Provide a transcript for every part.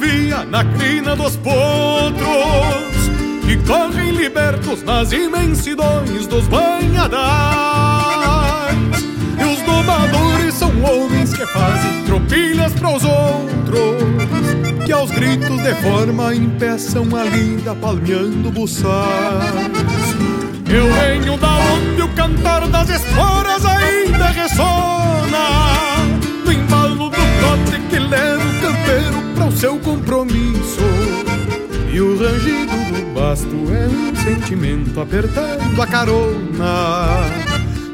assovia na crina dos potros que correm libertos nas imensidões dos banhadais. E os domadores são homens que fazem tropilhas para os outros, que aos gritos de forma impeçam a linda palmeando buçais. Eu venho da onde o cantar das esporas campeiro para o seu compromisso. E o rangido do basto é um sentimento apertando a carona.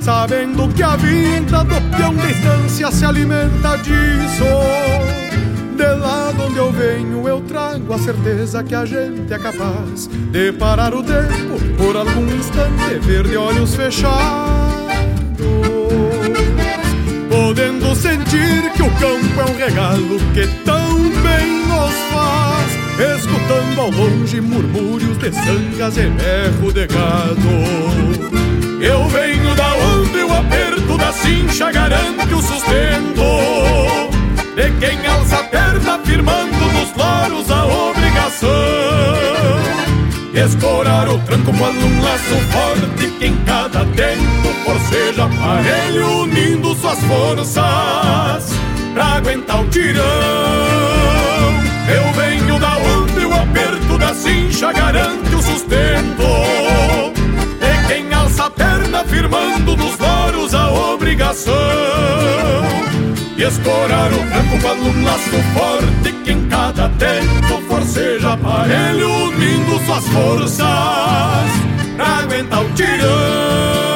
Sabendo que a vida do peão de distância se alimenta disso. De lá de onde eu venho, eu trago a certeza que a gente é capaz de parar o tempo por algum instante, ver de olhos fechados. Podendo sentir que o campo é um regalo que tão bem nos faz, escutando ao longe murmúrios de sangas e berro de gado. Eu venho da onde o aperto da cincha garante o sustento de quem alça a perna firmando nos loros a obrigação. Escorar o tranco quando um laço forte que em cada tempo forceja aparelho unindo suas forças pra aguentar o tirão. Eu venho da onde o aperto da cincha garante o sustento. De quem alça a perna firmando nos loros a obrigação e escorar o campo quando um laço forte que em cada tempo forceja aparelho unindo suas forças pra aguentar o tirão.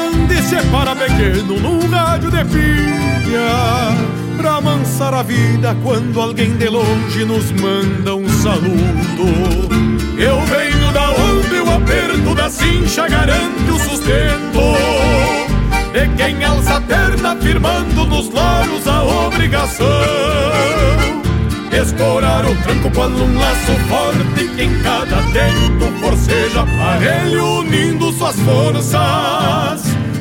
se para pequeno num rádio de pilha, pra amansar a vida quando alguém de longe nos manda um saludo. Eu venho da onde o aperto da cincha garante o sustento. De quem alça a perna firmando nos loros a obrigação Escorar o tranco quando um laço forte que em cada tempo forceja aparelho unindo suas forças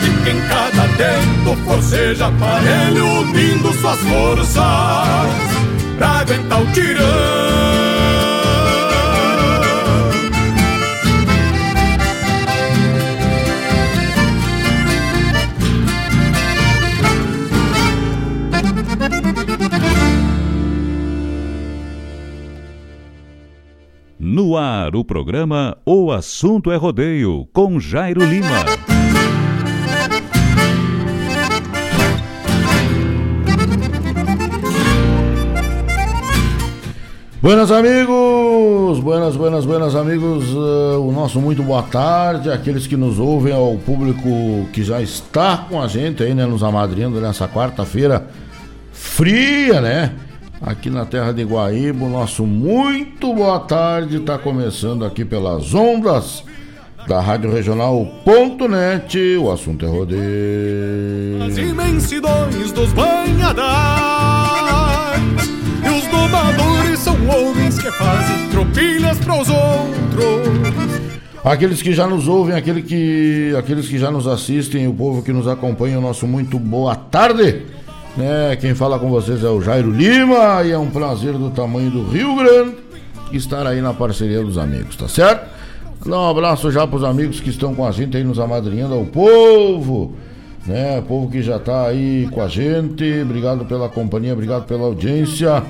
forte que em cada tempo forceja aparelho unindo suas forças pra aguentar o tirão. No ar, o programa O Assunto é Rodeio, com Jairo Lima. Buenas amigos, buenas, buenas, buenas amigos, uh, o nosso muito boa tarde, aqueles que nos ouvem, ao público que já está com a gente aí, né, nos amadrinhando nessa quarta-feira fria, né, aqui na terra de Guaíba, o nosso muito boa tarde está começando aqui pelas ondas da Rádio Regional.net, o assunto é rodeio. As imensidões dos banhadais os domadores são homens que fazem tropilhas para os outros. Aqueles que já nos ouvem, aquele que, aqueles que já nos assistem, o povo que nos acompanha, o nosso muito boa tarde. Né? Quem fala com vocês é o Jairo Lima e é um prazer do tamanho do Rio Grande estar aí na parceria dos amigos, tá certo? Dá um abraço já para os amigos que estão com a gente aí nos amadrinhando ao povo, né? Povo que já está aí com a gente. Obrigado pela companhia, obrigado pela audiência.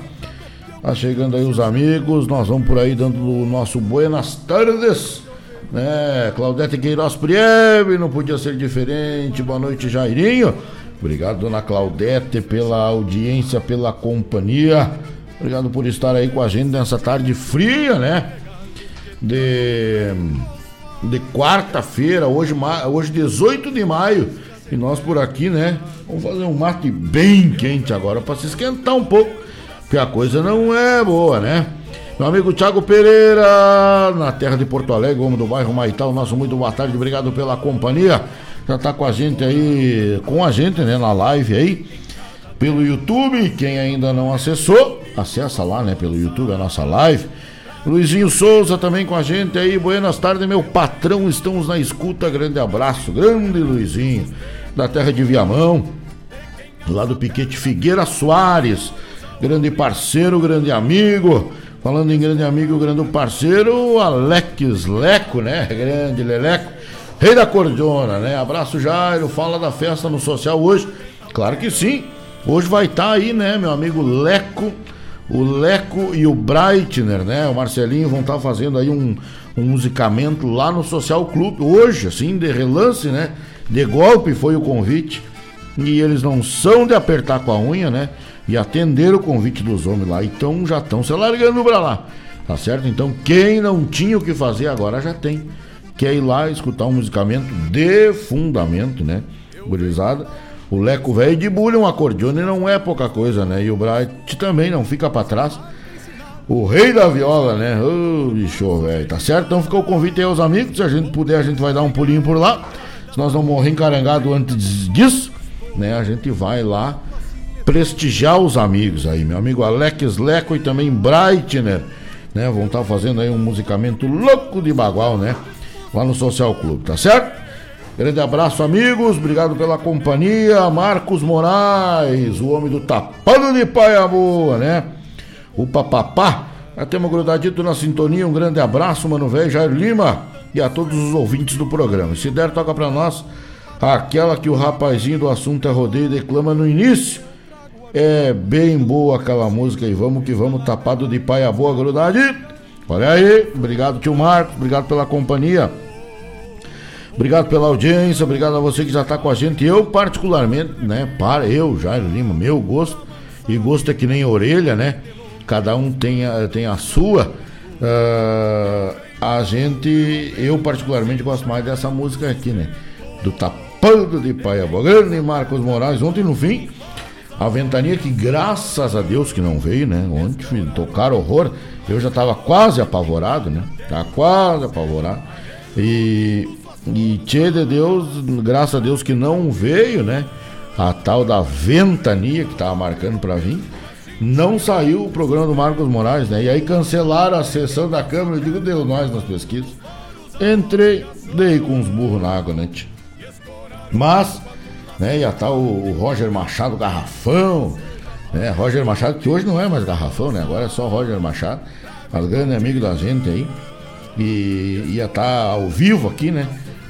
Tá chegando aí os amigos, nós vamos por aí dando o nosso buenas tardes, né? Claudete Queiroz Priebe, não podia ser diferente. Boa noite, Jairinho. Obrigado, dona Claudete, pela audiência, pela companhia. Obrigado por estar aí com a gente nessa tarde fria, né? De, de quarta-feira, hoje, hoje 18 de maio. E nós por aqui, né? Vamos fazer um mate bem quente agora para se esquentar um pouco que a coisa não é boa, né? Meu amigo Thiago Pereira, na terra de Porto Alegre, homem do bairro Maital, nosso muito boa tarde, obrigado pela companhia. Já tá com a gente aí, com a gente, né, na live aí, pelo YouTube. Quem ainda não acessou, acessa lá, né, pelo YouTube, a nossa live. Luizinho Souza também com a gente aí. Buenas tardes, meu patrão. Estamos na escuta. Grande abraço. Grande Luizinho. Da terra de Viamão. Lá do Piquete Figueira Soares grande parceiro, grande amigo. Falando em grande amigo, grande parceiro, Alex Leco, né? Grande Leleco, rei da cordiona, né? Abraço Jairo, fala da festa no social hoje. Claro que sim. Hoje vai estar tá aí, né, meu amigo Leco, o Leco e o Breitner, né? O Marcelinho vão estar tá fazendo aí um, um musicamento lá no Social Clube hoje, assim, de relance, né? De golpe foi o convite. E eles não são de apertar com a unha, né? e atender o convite dos homens lá. Então já estão se largando para lá. Tá certo? Então quem não tinha o que fazer agora já tem. Quer ir lá escutar um musicamento de fundamento, né? Gurizada. O Leco velho de bulha, um acordeone não é pouca coisa, né? E o Bright também não fica para trás. O rei da viola, né? Ô, oh, bicho, velho. Tá certo? Então fica o convite aí aos amigos. Se a gente puder, a gente vai dar um pulinho por lá. Se nós não morrer encarangado antes disso, né? A gente vai lá prestigiar os amigos aí, meu amigo Alex Leco e também Breitner, né? Vão estar tá fazendo aí um musicamento louco de bagual, né? Lá no Social Clube, tá certo? Grande abraço, amigos. Obrigado pela companhia. Marcos Moraes, o homem do tapado de paia boa, né? O papapá. Já temos grudadito na sintonia. Um grande abraço, mano velho Jair Lima e a todos os ouvintes do programa. Se der, toca pra nós aquela que o rapazinho do assunto é rodeio declama no início é bem boa aquela música e vamos que vamos, tapado de paia boa, grudade. Olha aí, obrigado tio Marcos, obrigado pela companhia. Obrigado pela audiência, obrigado a você que já está com a gente. Eu, particularmente, né? Para, eu, Jairo Lima, meu gosto. E gosto é que nem orelha, né? Cada um tem a, tem a sua. Uh, a gente, eu particularmente gosto mais dessa música aqui, né? Do Tapando de Paia Boa. Grande Marcos Moraes, ontem no fim a ventania que graças a Deus que não veio, né? Ontem filho, tocaram horror. Eu já estava quase apavorado, né? Tava quase apavorado. E, e tchê de Deus, graças a Deus que não veio, né? A tal da ventania que tava marcando para vir. Não saiu o programa do Marcos Moraes, né? E aí cancelaram a sessão da Câmara. Eu digo, deu nós nas pesquisas. Entrei, dei com uns burros na água, né? Tchê? Mas né? Ia estar o, o Roger Machado Garrafão, né? Roger Machado, que hoje não é mais Garrafão, né? Agora é só Roger Machado, mas grande amigo da gente aí. E ia estar tá ao vivo aqui, né?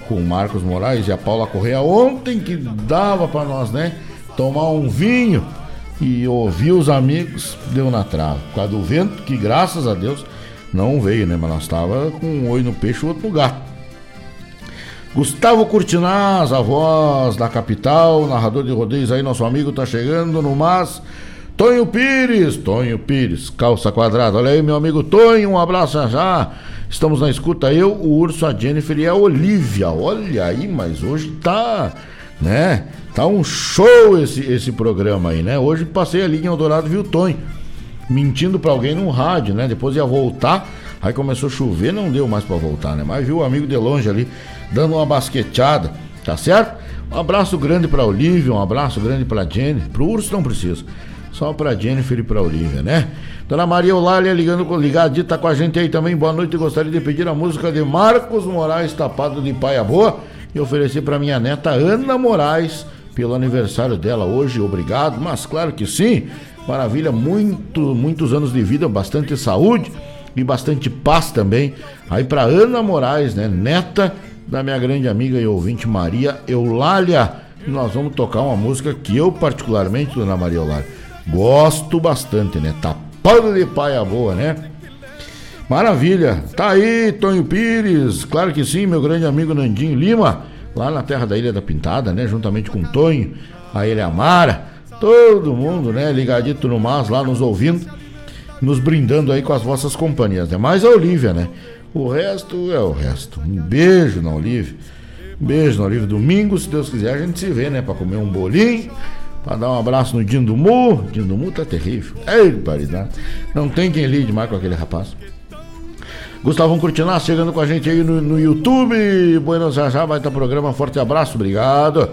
Com o Marcos Moraes e a Paula Correia ontem que dava para nós, né? Tomar um vinho e ouvir os amigos, deu na trave. Por causa do vento, que graças a Deus não veio, né? Mas nós tava com um olho no peixe e outro no gato. Gustavo Curtinaz, a voz da capital, narrador de rodeios aí, nosso amigo tá chegando no Mas. Tonho Pires, Tonho Pires, calça quadrada. Olha aí, meu amigo Tonho, um abraço já. já. Estamos na escuta, eu, o Urso, a Jennifer e a Olivia. Olha aí, mas hoje tá, né? Tá um show esse, esse programa aí, né? Hoje passei ali em Eldorado vi o Tonho mentindo para alguém no rádio, né? Depois ia voltar, aí começou a chover, não deu mais para voltar, né? Mas viu o amigo de longe ali dando uma basqueteada, tá certo? Um abraço grande para Olivia, um abraço grande para Jenny, pro Urso não precisa. Só para Jennifer e para Olivia, né? Dona Maria Eulália ligando ligadita com a gente aí também. Boa noite. Gostaria de pedir a música de Marcos Moraes, tapado de paia boa, e oferecer para minha neta Ana Moraes pelo aniversário dela hoje. Obrigado. Mas claro que sim. Maravilha, muito, muitos anos de vida, bastante saúde e bastante paz também. Aí para Ana Moraes, né, neta da minha grande amiga e ouvinte Maria Eulália. Nós vamos tocar uma música que eu particularmente, Dona Maria Eulália, gosto bastante, né? Tapando de paia boa, né? Maravilha. Tá aí, Tonho Pires. Claro que sim, meu grande amigo Nandinho Lima, lá na terra da Ilha da Pintada, né? Juntamente com o Tonho, a Ilha Amara todo mundo, né, ligadito no mas lá nos ouvindo, nos brindando aí com as vossas companhias, né? Mais a Olivia, né? O resto é o resto. Um beijo na Olivia. Um beijo na Olivia. Domingo, se Deus quiser, a gente se vê, né? Pra comer um bolinho, pra dar um abraço no Dinho do Mu. Dinho do Mu tá terrível. Ei, paridade. Não tem quem lide mais com aquele rapaz. Gustavão Curtinar chegando com a gente aí no, no YouTube. Buenos Aires, vai estar programa. Forte abraço, obrigado.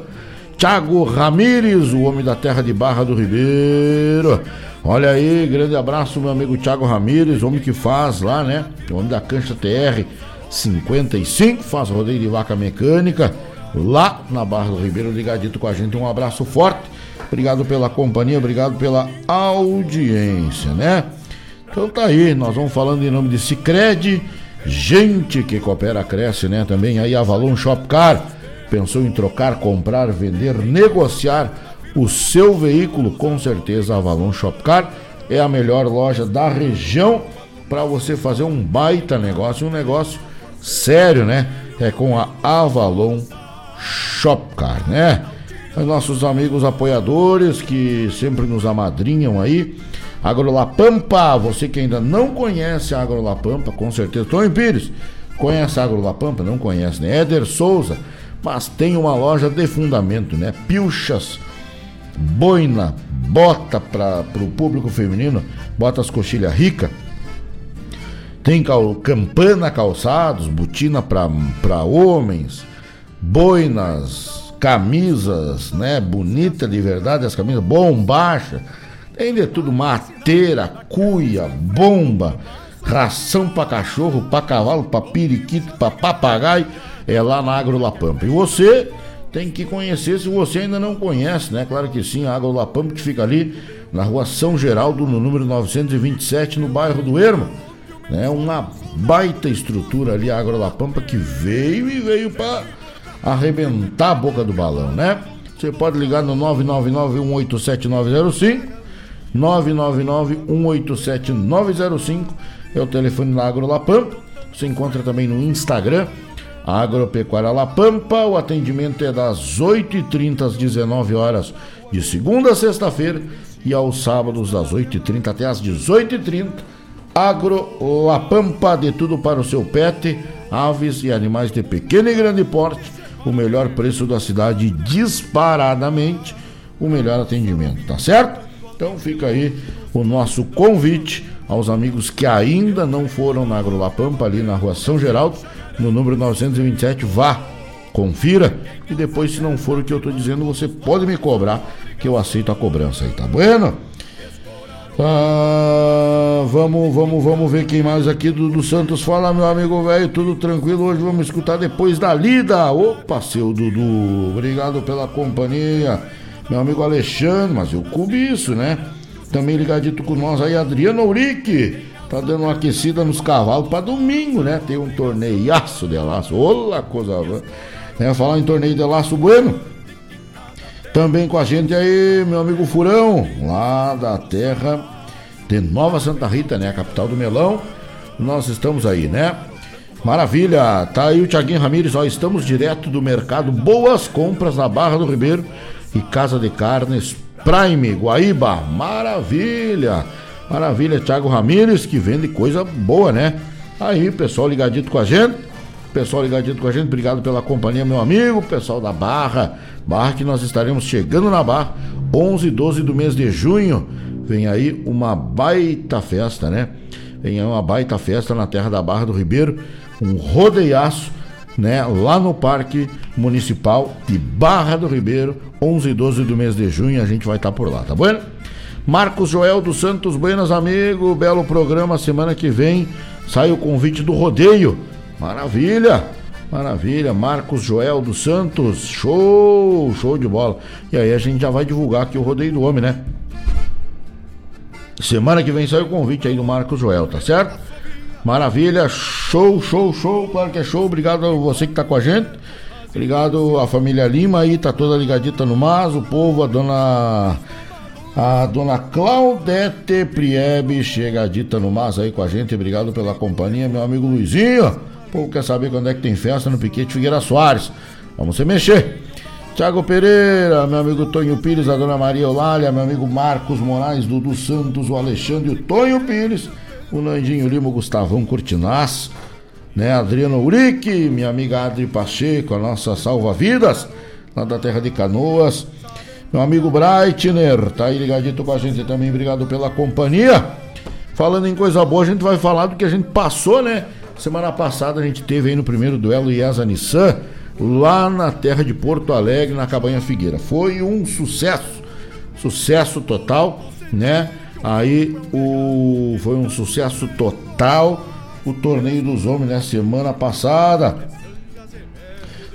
Tiago Ramires, o homem da terra de Barra do Ribeiro. Olha aí, grande abraço, meu amigo Tiago Ramires, homem que faz lá, né? O homem da cancha TR 55, faz rodeio de vaca mecânica lá na Barra do Ribeiro, ligadito com a gente. Um abraço forte. Obrigado pela companhia, obrigado pela audiência, né? Então tá aí, nós vamos falando em nome de Cicred, gente que coopera, cresce, né? Também aí Avalon Shopcar Pensou em trocar, comprar, vender, negociar o seu veículo? Com certeza a Avalon Shopcar é a melhor loja da região para você fazer um baita negócio, um negócio sério, né? É com a Avalon Shopcar, né? Os nossos amigos apoiadores que sempre nos amadrinham aí. Agrolapampa, você que ainda não conhece a Agrolapampa, com certeza. Tony Pires, conhece a Agrolapampa? Não conhece, né? Éder Souza, mas tem uma loja de fundamento, né? Pilchas, boina, bota para o público feminino, botas coxilha rica. Tem cal, campana calçados, botina para homens, boinas, camisas, né? Bonita de verdade as camisas, bombacha. Tem de tudo, mateira, cuia, bomba, ração para cachorro, para cavalo, para periquito, para papagaio é lá na Agro La Pampa. E você tem que conhecer se você ainda não conhece, né? Claro que sim, a Agro La Pampa que fica ali na rua São Geraldo, no número 927, no bairro do Ermo. Né? Uma baita estrutura ali, a Agro La Pampa, que veio e veio para arrebentar a boca do balão, né? Você pode ligar no 999-187-905, 999-187-905, é o telefone da Agro La Pampa. Você encontra também no Instagram, Agropecuária La o atendimento é das 8h30 às 19 horas de segunda a sexta-feira e aos sábados das 8h30 até às 18h30. Agro La Pampa, de tudo para o seu pet, aves e animais de pequeno e grande porte, o melhor preço da cidade disparadamente, o melhor atendimento, tá certo? Então fica aí o nosso convite aos amigos que ainda não foram na Agro La Pampa, ali na rua São Geraldo, no número 927, vá, confira e depois, se não for o que eu estou dizendo, você pode me cobrar, que eu aceito a cobrança aí, tá bueno? Ah, vamos, vamos, vamos ver quem mais aqui do, do Santos fala, meu amigo velho, tudo tranquilo. Hoje vamos escutar depois da lida. Opa, seu Dudu, obrigado pela companhia, meu amigo Alexandre. Mas eu cubi isso, né? Também ligadito com nós aí, Adriano Urique. Tá dando uma aquecida nos cavalos para domingo, né? Tem um torneiaço de laço. Olá, coisa boa. É, falar em torneio de laço bueno. Também com a gente aí, meu amigo Furão, lá da terra de Nova Santa Rita, né? A capital do melão. Nós estamos aí, né? Maravilha, tá aí o Tiaguinho Ramires, ó, estamos direto do mercado Boas Compras na Barra do Ribeiro e Casa de Carnes Prime, Guaíba, maravilha! Maravilha, Thiago Ramírez, que vende coisa boa, né? Aí, pessoal ligadito com a gente. Pessoal ligadito com a gente, obrigado pela companhia, meu amigo. Pessoal da Barra, Barra que nós estaremos chegando na Barra, 11 e 12 do mês de junho. Vem aí uma baita festa, né? Vem aí uma baita festa na terra da Barra do Ribeiro, um rodeiaço, né? Lá no Parque Municipal de Barra do Ribeiro, 11 e 12 do mês de junho, a gente vai estar por lá, tá bom? Marcos Joel dos Santos, buenas amigo, belo programa, semana que vem sai o convite do rodeio. Maravilha! Maravilha, Marcos Joel dos Santos, show, show de bola. E aí a gente já vai divulgar aqui o rodeio do homem, né? Semana que vem sai o convite aí do Marcos Joel, tá certo? Maravilha, show, show, show, claro que é show. Obrigado a você que tá com a gente. Obrigado a família Lima aí, tá toda ligadita no Mas, o povo, a dona a dona Claudete Priebe chega dita no mas aí com a gente. Obrigado pela companhia, meu amigo Luizinho. O povo quer saber quando é que tem festa no Piquete Figueira Soares. Vamos se mexer. Tiago Pereira, meu amigo Tonho Pires, a dona Maria Eulália, meu amigo Marcos Moraes, Dudu Santos, o Alexandre, o Tonho Pires, o Nandinho Lima, o Gustavão Cortinaz, né, Adriano Urique, minha amiga Adri Pacheco, a nossa salva-vidas, lá da terra de Canoas, meu amigo Breitner, tá aí ligadito com a gente também, obrigado pela companhia. Falando em coisa boa, a gente vai falar do que a gente passou, né? Semana passada a gente teve aí no primeiro duelo IESA Nissan, lá na terra de Porto Alegre, na Cabanha Figueira. Foi um sucesso, sucesso total, né? Aí o foi um sucesso total o torneio dos homens, né? Semana passada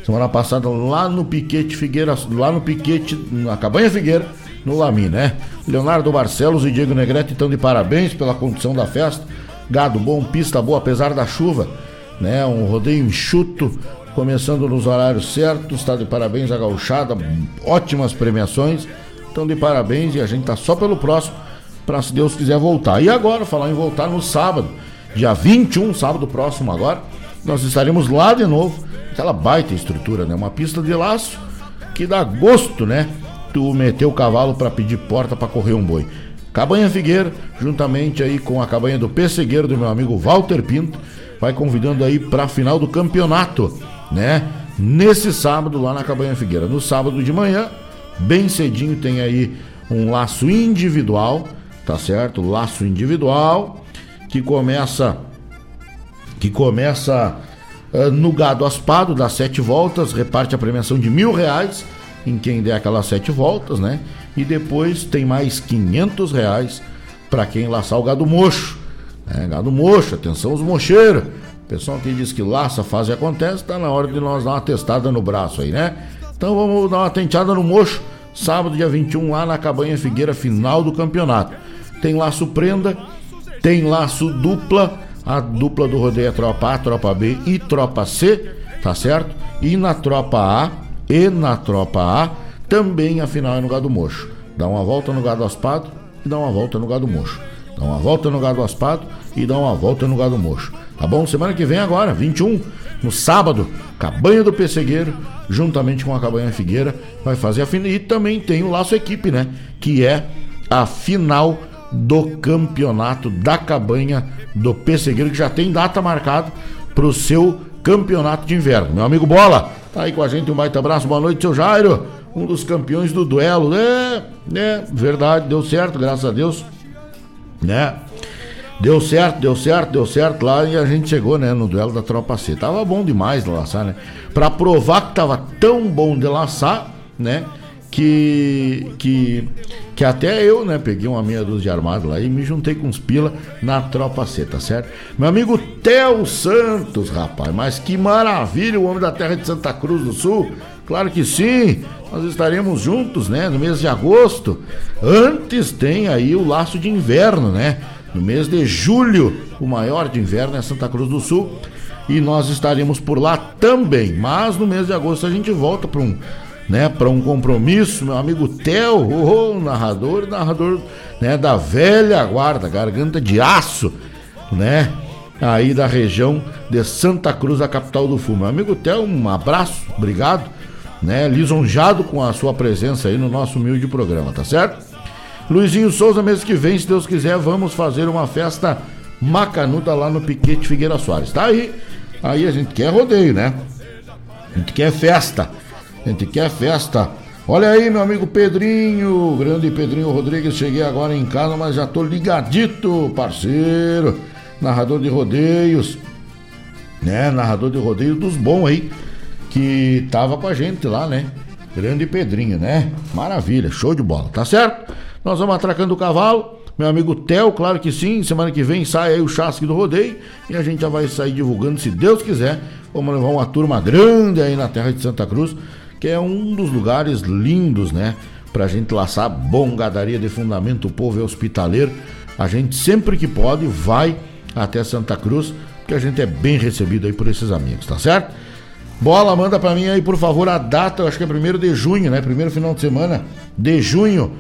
Semana passada lá no Piquete Figueira, lá no Piquete, na Cabanha Figueira, no Lami, né? Leonardo Barcelos e Diego Negrete estão de parabéns pela condução da festa. Gado bom, pista boa, apesar da chuva, né? Um rodeio enxuto, começando nos horários certos. Está de parabéns a gauchada, ótimas premiações. Estão de parabéns e a gente tá só pelo próximo, para se Deus quiser voltar. E agora, falar em voltar no sábado, dia 21, sábado próximo agora, nós estaremos lá de novo aquela baita estrutura, né? Uma pista de laço que dá gosto, né? Tu meter o cavalo para pedir porta para correr um boi. Cabanha Figueira, juntamente aí com a cabanha do Pessegueiro do meu amigo Walter Pinto, vai convidando aí para a final do campeonato, né? Nesse sábado lá na Cabanha Figueira. No sábado de manhã, bem cedinho, tem aí um laço individual, tá certo? Laço individual que começa que começa uh, no gado aspado, dá sete voltas, reparte a premiação de mil reais em quem der aquelas sete voltas, né? E depois tem mais quinhentos reais para quem laçar o gado mocho. É, gado mocho, atenção os mocheiros. Pessoal que diz que laça, faz e acontece, tá na hora de nós dar uma testada no braço aí, né? Então vamos dar uma tenteada no mocho, sábado, dia 21, lá na Cabanha Figueira, final do campeonato. Tem laço prenda, tem laço dupla a dupla do rodeio é tropa A, tropa B e tropa C, tá certo? E na tropa A e na tropa A também a final é no gado mocho. Dá uma volta no gado aspado e dá uma volta no gado mocho. Dá uma volta no gado aspado e dá uma volta no gado mocho. Tá bom? Semana que vem agora, 21, no sábado, Cabanha do Pessegueiro, juntamente com a Cabanha Figueira, vai fazer a final. E também tem o Laço Equipe, né? Que é a final do campeonato da cabanha do Pessegueiro, que já tem data marcada para o seu campeonato de inverno. Meu amigo Bola, tá aí com a gente, um baita abraço, boa noite, seu Jairo, um dos campeões do duelo, né? É, verdade, deu certo, graças a Deus, né? Deu certo, deu certo, deu certo lá e a gente chegou, né, no duelo da Tropa C. Tava bom demais de laçar, né? Pra provar que tava tão bom de laçar, né? que, que, que até eu, né, peguei uma meia dúzia de armado lá e me juntei com os pila na tropa C, tá certo? Meu amigo Theo Santos, rapaz, mas que maravilha, o homem da terra de Santa Cruz do Sul. Claro que sim, nós estaremos juntos, né, no mês de agosto. Antes tem aí o laço de inverno, né? No mês de julho, o maior de inverno é Santa Cruz do Sul. E nós estaremos por lá também. Mas no mês de agosto a gente volta para um né, para um compromisso, meu amigo Theo, oh, narrador, narrador, né, da velha guarda, garganta de aço, né, aí da região de Santa Cruz, a capital do Fumo. Meu amigo Theo, um abraço, obrigado, né? Lisonjado com a sua presença aí no nosso humilde programa, tá certo? Luizinho Souza, mês que vem, se Deus quiser, vamos fazer uma festa macanuda lá no Piquete Figueira Soares. Tá aí. Aí a gente quer rodeio, né? A gente quer festa. A gente quer festa. Olha aí, meu amigo Pedrinho, grande Pedrinho Rodrigues. Cheguei agora em casa, mas já tô ligadito, parceiro. Narrador de rodeios, né? Narrador de rodeios dos bons aí, que tava com a gente lá, né? Grande Pedrinho, né? Maravilha, show de bola, tá certo? Nós vamos atracando o cavalo. Meu amigo Theo, claro que sim. Semana que vem sai aí o chasque do rodeio. E a gente já vai sair divulgando, se Deus quiser. Vamos levar uma turma grande aí na terra de Santa Cruz, que é um dos lugares lindos, né? Pra gente laçar bom gadaria de fundamento, o povo é hospitaleiro. A gente sempre que pode vai até Santa Cruz, porque a gente é bem recebido aí por esses amigos, tá certo? Bola, manda para mim aí, por favor, a data, eu acho que é primeiro de junho, né? Primeiro final de semana de junho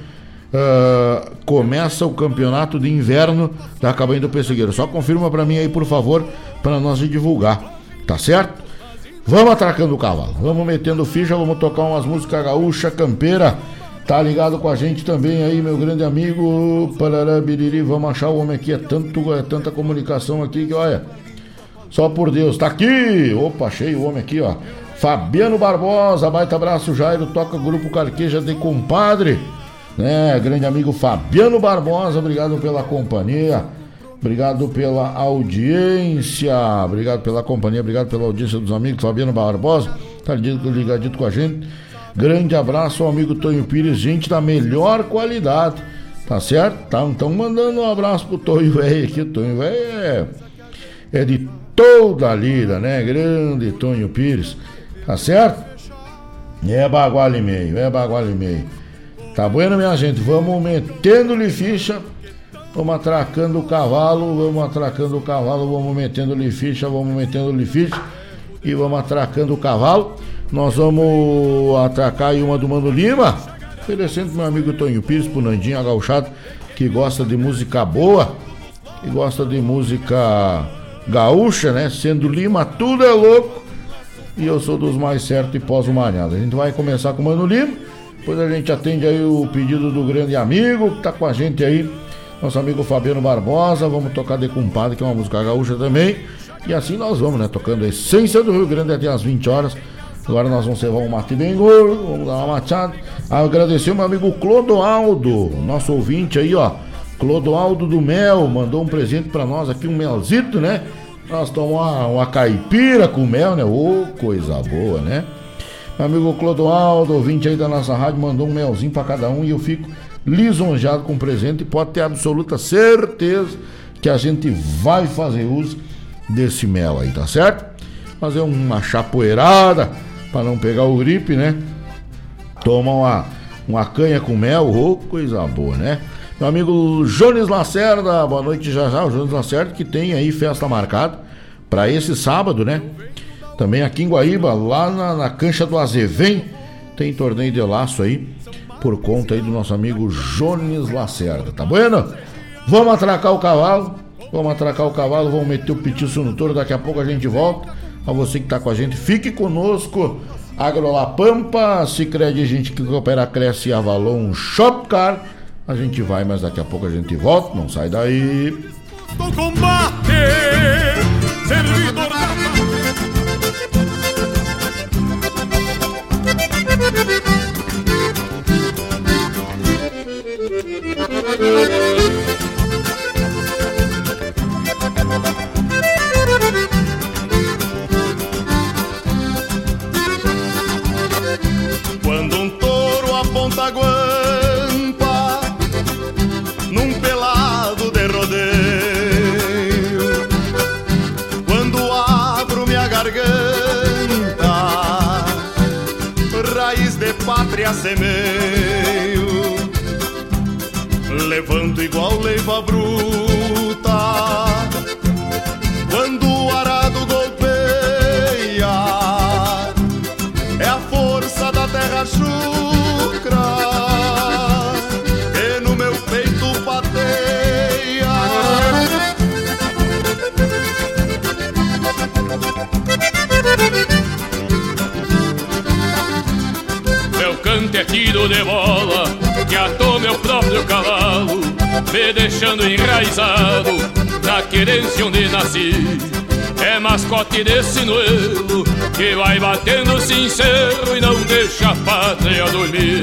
uh, começa o campeonato de inverno da Cabanha do Pessegueiro. Só confirma para mim aí, por favor, para nós divulgar, tá certo? Vamos atracando o cavalo, vamos metendo ficha, vamos tocar umas músicas gaúcha, campeira. Tá ligado com a gente também aí, meu grande amigo. Parará, biriri, vamos achar o homem aqui. É, tanto, é tanta comunicação aqui que, olha, só por Deus. Tá aqui! Opa, achei o homem aqui, ó. Fabiano Barbosa, baita abraço, Jairo, toca grupo Carqueja de Compadre né? Grande amigo Fabiano Barbosa, obrigado pela companhia. Obrigado pela audiência, obrigado pela companhia, obrigado pela audiência dos amigos. Fabiano Barbosa, tá ligadito com a gente. Grande abraço ao amigo Tonho Pires, gente da melhor qualidade, tá certo? Tá, então mandando um abraço pro Tonho Velho aqui. Tonho Velho é, é de toda a lida, né? Grande Tonho Pires, tá certo? É bagual e meio, é bagual e meio. Tá bueno, minha gente? Vamos metendo-lhe ficha. Vamos atracando o cavalo, vamos atracando o cavalo, vamos metendo-lhe ficha, vamos metendo-lhe ficha e vamos atracando o cavalo. Nós vamos atracar aí uma do Mano Lima, oferecendo meu amigo Tonho Pires, pro Nandinho Agauchado, que gosta de música boa, que gosta de música gaúcha, né? Sendo Lima, tudo é louco. E eu sou dos mais certos e pós-humanhado. A gente vai começar com o Mano Lima. Depois a gente atende aí o pedido do grande amigo que tá com a gente aí, nosso amigo Fabiano Barbosa. Vamos tocar De Compadre, que é uma música gaúcha também. E assim nós vamos, né? Tocando a essência do Rio Grande até as 20 horas. Agora nós vamos levar um mate bem gordo, vamos dar uma machada. Agradecer o meu amigo Clodoaldo, nosso ouvinte aí, ó. Clodoaldo do Mel, mandou um presente para nós aqui, um melzito, né? Nós tomamos uma, uma caipira com mel, né? Ô, oh, coisa boa, né? Meu amigo Clodoaldo, ouvinte aí da nossa rádio, mandou um melzinho para cada um e eu fico lisonjeado com o presente e pode ter absoluta certeza que a gente vai fazer uso desse mel aí, tá certo? Fazer uma chapoeirada para não pegar o gripe, né? Tomar uma, uma canha com mel, oh, coisa boa, né? Meu amigo Jones Lacerda, boa noite já já, o Jones Lacerda que tem aí festa marcada para esse sábado, né? Também aqui em Guaíba, lá na, na cancha do Azevém, tem torneio de laço aí, por conta aí do nosso amigo Jones Lacerda, tá bueno? Vamos atracar o cavalo, vamos atracar o cavalo, vamos meter o petiço no touro, daqui a pouco a gente volta. A você que tá com a gente, fique conosco. Agrolapampa, se crede gente que coopera, cresce Avalon Shopcar. A gente vai, mas daqui a pouco a gente volta, não sai daí. Semeio levanto igual leiva bruta. Quando o arado golpeia, é a força da terra chucra orgulho de bola que atou meu próprio cavalo, me deixando enraizado na querência onde nasci. É mascote desse noelo que vai batendo sincero e não deixa a pátria dormir.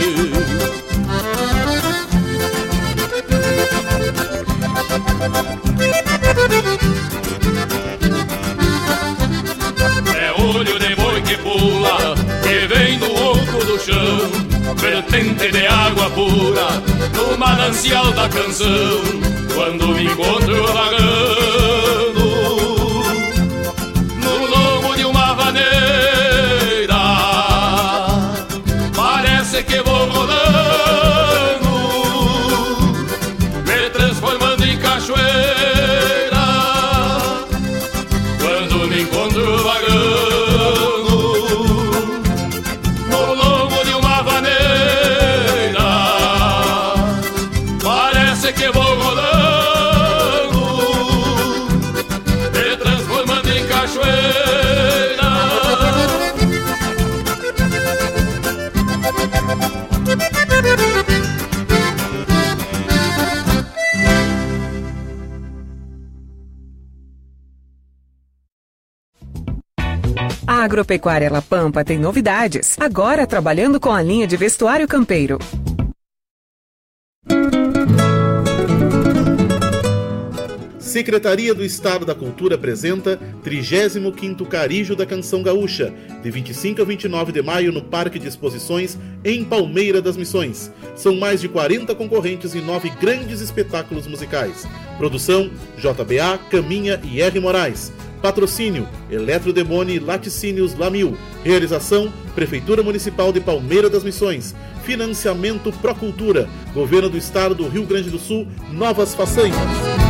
É olho de boi que pula, que vem do oco do chão, vertente de água pura, no manancial da canção, quando me encontro vagando, no lombo de uma vaneira, parece que vou rolando, Agropecuária La Pampa tem novidades. Agora trabalhando com a linha de vestuário campeiro. Secretaria do Estado da Cultura apresenta 35º Carijo da Canção Gaúcha, de 25 a 29 de maio no Parque de Exposições em Palmeira das Missões. São mais de 40 concorrentes e nove grandes espetáculos musicais. Produção JBA, Caminha e R. Moraes. Patrocínio Eletrodemone e Laticínios Lamil. Realização Prefeitura Municipal de Palmeira das Missões. Financiamento Procultura. Governo do Estado do Rio Grande do Sul. Novas façanhas.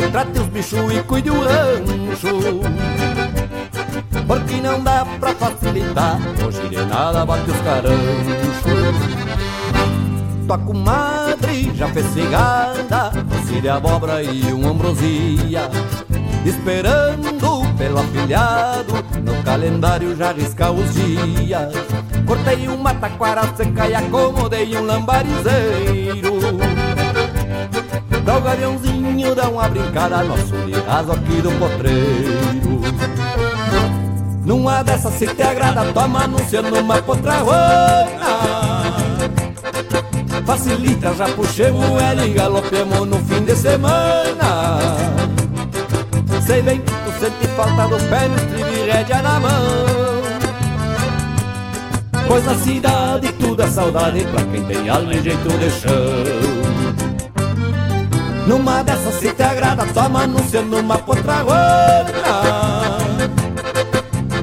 Que trate os bichos e cuide o rancho. Porque não dá pra facilitar, hoje de nada bate os caranchos. Tua comadre já fez cigada, de abóbora e um ambrosia. Esperando pelo afilhado, no calendário já risca os dias. Cortei uma taquara seca e acomodei um lambarizeiro. Pra o gaviãozinho dar uma brincada, nosso ligazo aqui do potreiro. Numa dessas se te agrada, toma anunciando uma potrarrona. Facilita, já puxemos ela e galopemos no fim de semana. Sei bem que tu sente falta do pé no estribo e rédea na mão. Pois na cidade tudo é saudade pra quem tem alma e jeito de chão. Numa dessas se te agrada, toma anunciando uma potragona.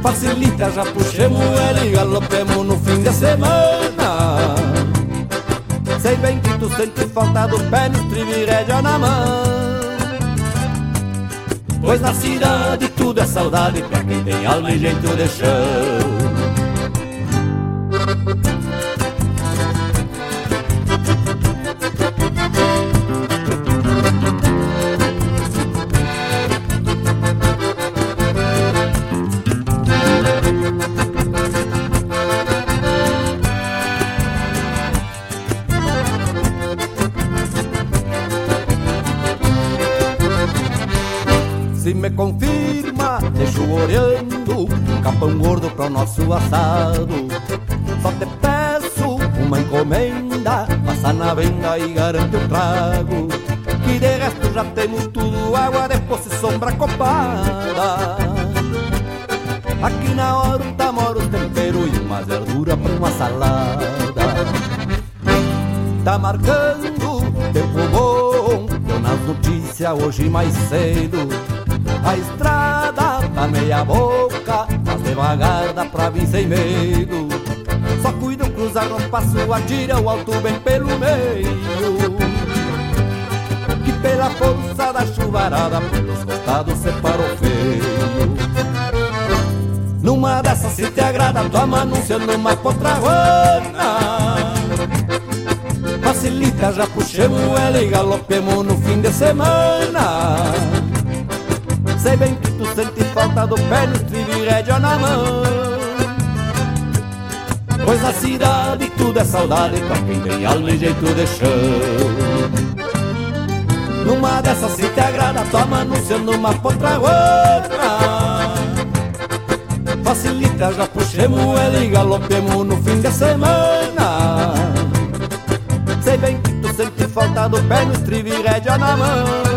Facilita, já puxemos ela e galopemos no fim de semana. Sei bem que tu sente falta do pé no e rédea na mão. Pois na cidade tudo é saudade pra quem tem alma e jeito de chão. O nosso assado. Só te peço uma encomenda, passa na venda e garante o trago. Que de resto já temos tudo, água de poço e sombra copada. Aqui na hora um tamoro tempero e uma verdura para uma salada. tá marcando tempo bom. Deu nas notícias hoje mais cedo. A estrada tá meia boca, devagar dá pra vir sem medo. Só cuidam cruzar no passo, atira o alto bem pelo meio. Que pela força da chuvarada, pelos costados separou feio. Numa dessas se te agrada, toma anunciando uma contrarrona facilita, já puxemos ela e galopemos no fim de semana. Sei bem que sente falta do pé no estribo e rédea na mão. Pois na cidade tudo é saudade pra quem tem alma e jeito de chão. Numa dessas se te agrada, toma anunciando uma potra outra. Facilita, já puxemos ela e galopemos no fim de semana. Sei bem que tu sente falta do pé no estribo e rédea na mão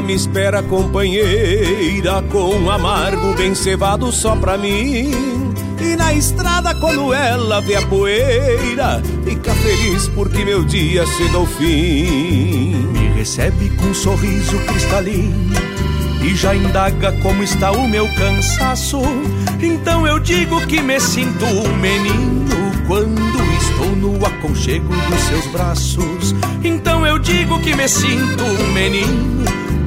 Me espera companheira com amargo bem cevado só pra mim. E na estrada quando ela vê a poeira, fica feliz porque meu dia chega ao fim. Me recebe com um sorriso cristalino e já indaga como está o meu cansaço. Então eu digo que me sinto um menino quando estou no aconchego dos seus braços. Então eu digo que me sinto um menino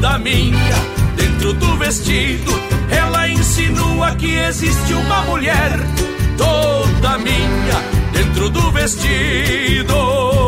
toda minha dentro do vestido. Ela insinua que existe uma mulher toda minha dentro do vestido.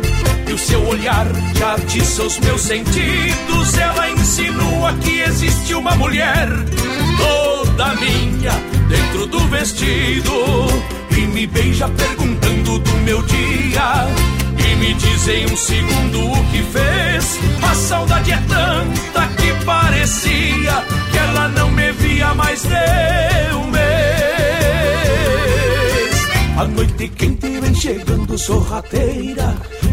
e o seu olhar já atiça os meus sentidos. Ela insinua que existe uma mulher toda minha dentro do vestido e me beija perguntando do meu dia. E me diz em um segundo o que fez. A saudade é tanta que parecia que ela não me via mais de um mês. A noite quente vem chegando sorrateira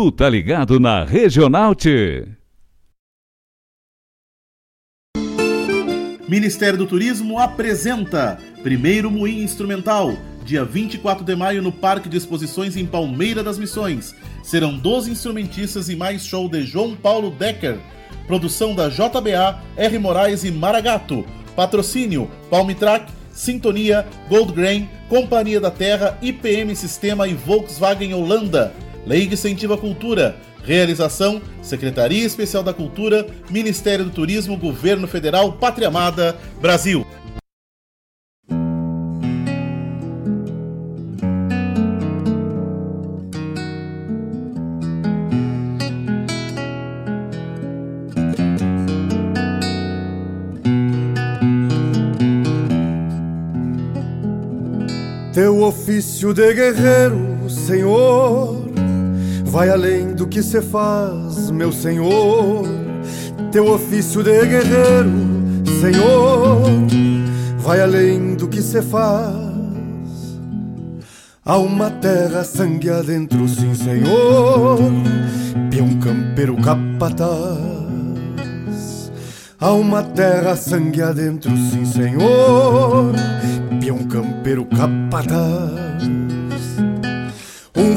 Tu tá ligado na Regional T. Ministério do Turismo apresenta Primeiro Moinho Instrumental, dia 24 de maio no Parque de Exposições em Palmeira das Missões. Serão 12 instrumentistas e mais show de João Paulo Decker. Produção da JBA, R. Moraes e Maragato. Patrocínio Palmitrack, Sintonia, Gold Grain, Companhia da Terra, IPM Sistema e Volkswagen Holanda. Lei que incentiva a cultura. Realização: Secretaria Especial da Cultura, Ministério do Turismo, Governo Federal, Pátria Amada, Brasil. Teu ofício de guerreiro, Senhor vai além do que se faz, meu Senhor. Teu ofício de guerreiro, Senhor, vai além do que se faz. Há uma terra sangue adentro, sim, Senhor, peão campeiro capataz. Há uma terra sangue adentro, sim, Senhor, peão campeiro capataz.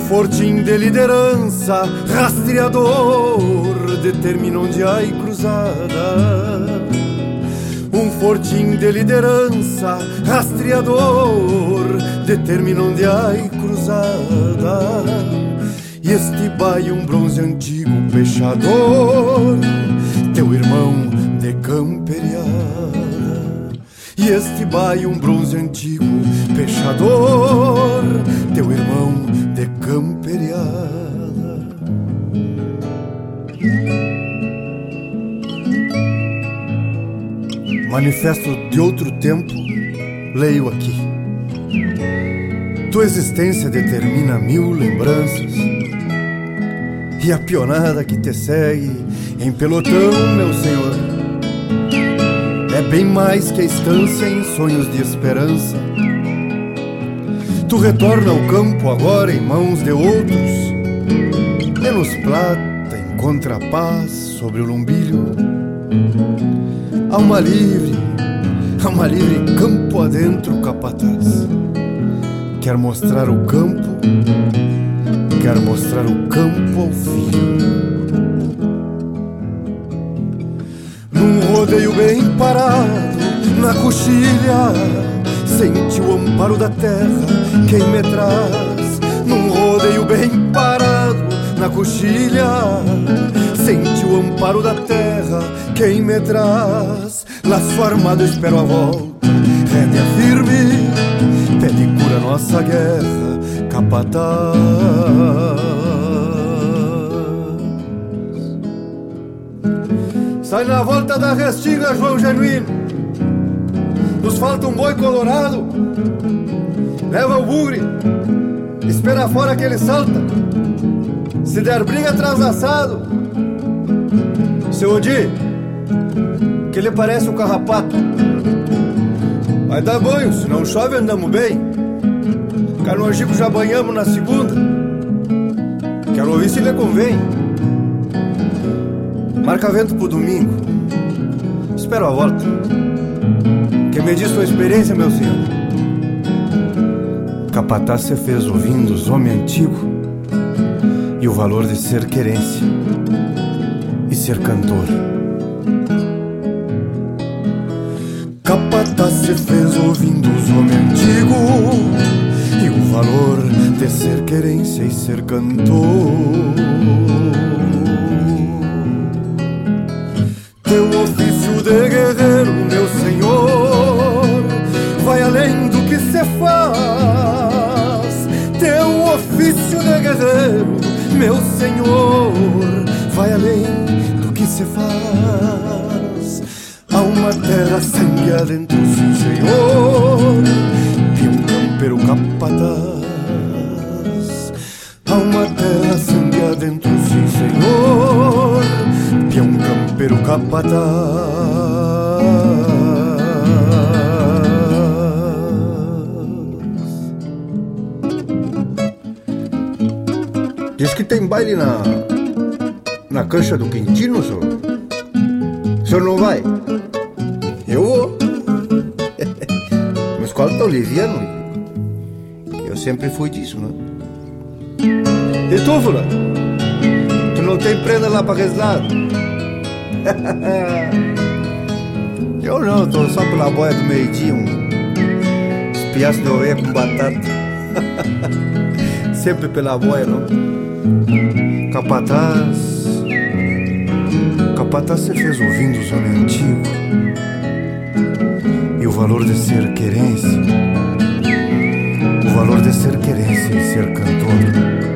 Fortim de liderança, rastreador, determina onde há cruzada. Um fortim de liderança, rastreador, determina onde há cruzada. E este baio um bronze antigo pechador, teu irmão de camperiada. E este baio um bronze antigo pechador, teu irmão de camperiada. Manifesto de outro tempo, leio aqui. Tua existência determina mil lembranças e a pionada que te segue em pelotão, meu senhor. Bem mais que a estância em sonhos de esperança Tu retorna ao campo agora em mãos de outros. Menos plata encontra paz sobre o lombilho. Alma livre, alma livre, campo adentro, capataz. Quer mostrar o campo, quer mostrar o campo ao filho. Rodeio bem parado, na coxilha. Sente o amparo da terra, quem me traz Num rodeio bem parado na coxilha. Sente o amparo da terra, quem me traz Laço armado, espero a volta, rédea firme Pede cura nossa guerra, capataz Sai na volta da restinga, João Genuíno. Nos falta um boi colorado. Leva o bugre. Espera fora que ele salta. Se der briga, traz assado. Seu Odi, que ele parece um carrapato. Vai dar banho, se não chove andamos bem. Canojico já banhamos na segunda. Quero ouvir se lhe convém. Marca vento pro domingo. Espero a volta. Que me diz sua experiência, meu senhor? Capataz se fez ouvindo os homens antigos e o valor de ser querência e ser cantor. Capataz se fez ouvindo os homens antigos e o valor de ser querência e ser cantor. Se faz. Há uma terra sangue adentro, sim, senhor, e um campeiro capataz. Há uma terra sangue adentro, sim, senhor, e um campeiro capataz. Diz que tem baile na na cancha do Quintino, senhor. Senhor não vai? Eu vou. Uma escola tá oliviano. Eu sempre fui disso, né? E tu, Fula? Tu não tem prenda lá pra resguardo? Eu não, tô só pela boia do meio-dia, um espiaço de oveia com batata. Sempre pela boia, não? Capataz. Capataz se fez ouvindo os homens antigos. E o valor de ser querência. O valor de ser querência e ser cantor.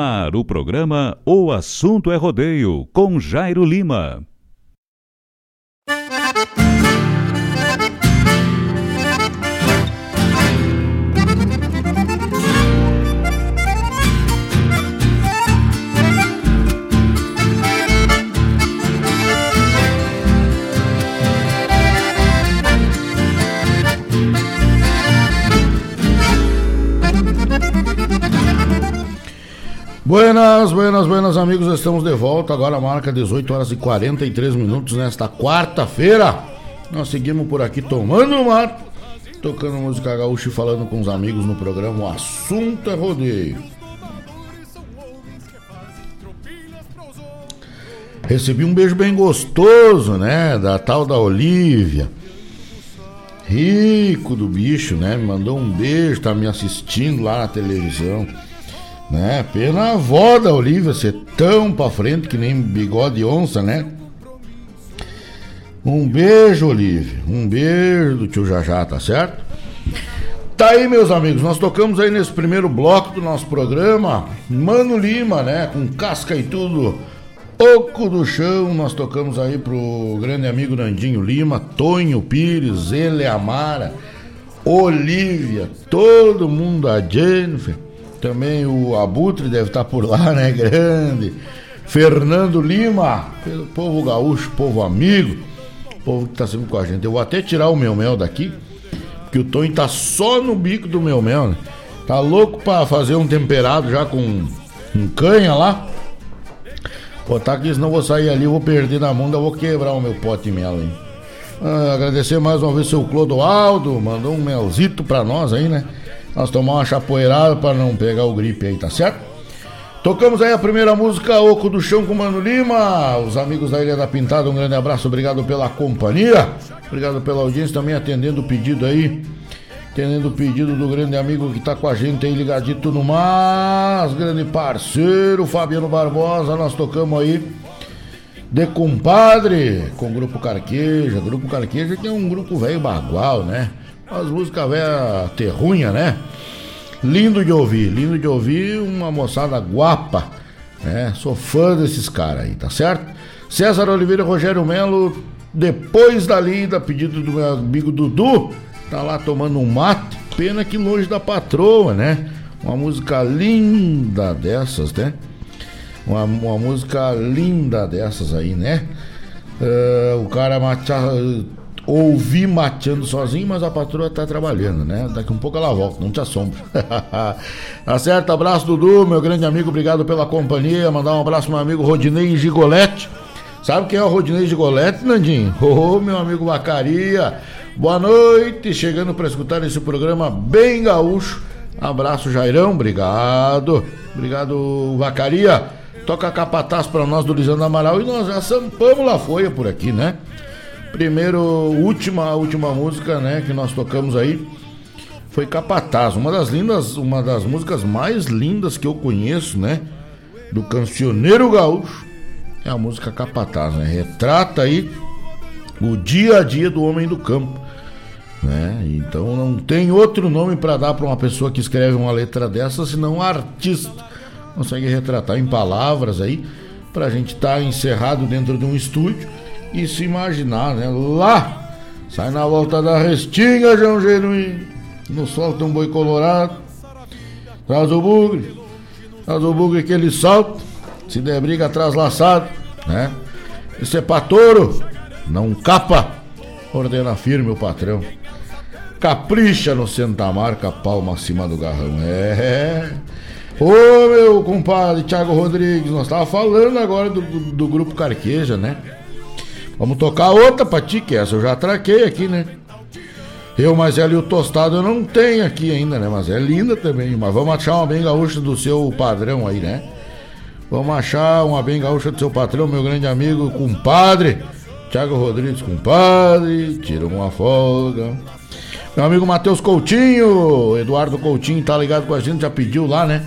Ar, o programa O Assunto é Rodeio, com Jairo Lima. Buenas, buenas, buenas amigos, estamos de volta. Agora marca 18 horas e 43 minutos nesta quarta-feira. Nós seguimos por aqui tomando mar, tocando música gaúcha e falando com os amigos no programa O Assunto é Rodeio. Recebi um beijo bem gostoso, né? Da tal da Olívia. Rico do bicho, né? Me mandou um beijo, tá me assistindo lá na televisão. Né? Pena a avó da Olívia ser tão pra frente que nem bigode de onça, né? Um beijo, Olívia. Um beijo do tio Jajá, tá certo? Tá aí, meus amigos. Nós tocamos aí nesse primeiro bloco do nosso programa. Mano Lima, né? Com casca e tudo. Oco do chão. Nós tocamos aí pro grande amigo Nandinho Lima, Tonho Pires, Ele Amara, Olívia, todo mundo, a Jennifer. Também o Abutre deve estar por lá, né? Grande. Fernando Lima, pelo povo gaúcho, povo amigo, povo que está sempre com a gente. Eu vou até tirar o meu mel daqui, porque o Tony tá só no bico do meu mel, né? Tá louco para fazer um temperado já com, com canha lá. Botar aqui, senão vou sair ali, vou perder na mão, vou quebrar o meu pote de mel, hein? Ah, agradecer mais uma vez seu Clodoaldo, mandou um melzito pra nós aí, né? Nós tomamos uma chapoeirada para não pegar o gripe aí, tá certo? Tocamos aí a primeira música, Oco do Chão com Mano Lima. Os amigos da Ilha da Pintada, um grande abraço, obrigado pela companhia. Obrigado pela audiência, também atendendo o pedido aí. Atendendo o pedido do grande amigo que tá com a gente aí ligadito no Mas, grande parceiro, Fabiano Barbosa. Nós tocamos aí de compadre com o Grupo Carqueja. Grupo Carqueja que é um grupo velho bagual, né? As músicas velhas terrunha, né? Lindo de ouvir, lindo de ouvir, uma moçada guapa, né? Sou fã desses caras aí, tá certo? César Oliveira e Rogério Melo, depois da lida, pedido do meu amigo Dudu, tá lá tomando um mate, pena que longe da patroa, né? Uma música linda dessas, né? Uma, uma música linda dessas aí, né? Uh, o cara mate, ouvi mateando sozinho, mas a patroa tá trabalhando, né? Daqui um pouco ela volta, não te assombra. tá certo? Abraço, Dudu, meu grande amigo, obrigado pela companhia. Mandar um abraço meu amigo Rodinei Gigolete. Sabe quem é o Rodinei Gigolete, Nandinho? Ô, oh, meu amigo Vacaria. Boa noite, chegando para escutar esse programa bem gaúcho. Abraço, Jairão, obrigado. Obrigado, Vacaria. Toca capataz para nós do Lisandro Amaral e nós já sampamos lá foi por aqui, né? Primeiro, última, última música, né, que nós tocamos aí foi Capataz, uma das lindas, uma das músicas mais lindas que eu conheço, né, do cancioneiro gaúcho. É a música Capataz, né? Retrata aí o dia a dia do homem do campo, né? Então não tem outro nome para dar para uma pessoa que escreve uma letra dessa senão artista. Consegue retratar em palavras aí pra gente estar tá encerrado dentro de um estúdio e se imaginar, né? Lá, sai na volta da restinga, João Genuíno, no sol tem um boi colorado, traz o bugre, traz o bugre que ele salta, se der briga atrás laçado, né? Isso é pra touro, não capa, ordena firme o patrão. Capricha no Santa Marca, palma acima do garrão. É. Ô meu compadre Thiago Rodrigues, nós tava falando agora do, do, do grupo Carqueja, né? Vamos tocar outra pra ti, que essa eu já traquei aqui, né? Eu, mas ela e o tostado eu não tenho aqui ainda, né? Mas é linda também. Mas vamos achar uma bem gaúcha do seu padrão aí, né? Vamos achar uma bem gaúcha do seu patrão, meu grande amigo, compadre. Tiago Rodrigues, compadre. Tira uma folga. Meu amigo Matheus Coutinho, Eduardo Coutinho tá ligado com a gente, já pediu lá, né?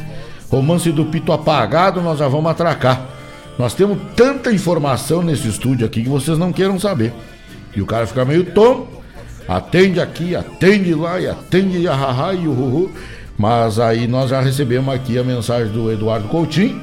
Romance do Pito apagado, nós já vamos atracar. Nós temos tanta informação nesse estúdio aqui que vocês não queiram saber. E o cara fica meio tom, atende aqui, atende lá, e atende hahaha e uhuhu. Mas aí nós já recebemos aqui a mensagem do Eduardo Coutinho,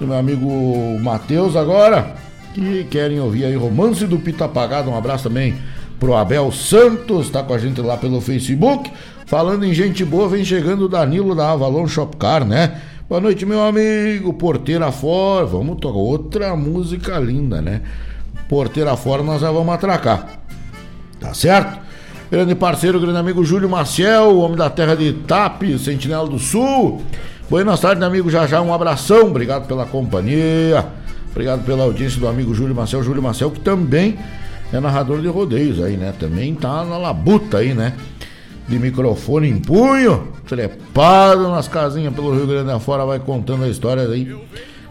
do meu amigo Matheus agora, que querem ouvir aí Romance do Pita Apagado. Um abraço também pro Abel Santos, tá com a gente lá pelo Facebook. Falando em gente boa, vem chegando o Danilo da Avalon Shopcar, né? Boa noite, meu amigo. Porteira fora. Vamos tocar outra música linda, né? Porteira fora, nós já vamos atracar. Tá certo? Grande parceiro, grande amigo Júlio Maciel, homem da terra de Itape, Sentinela do Sul. Boa tarde, amigo Já Já. Um abração. Obrigado pela companhia. Obrigado pela audiência do amigo Júlio Maciel. Júlio Maciel, que também é narrador de rodeios aí, né? Também tá na labuta aí, né? De microfone em punho, trepado nas casinhas pelo Rio Grande afora, vai contando a história aí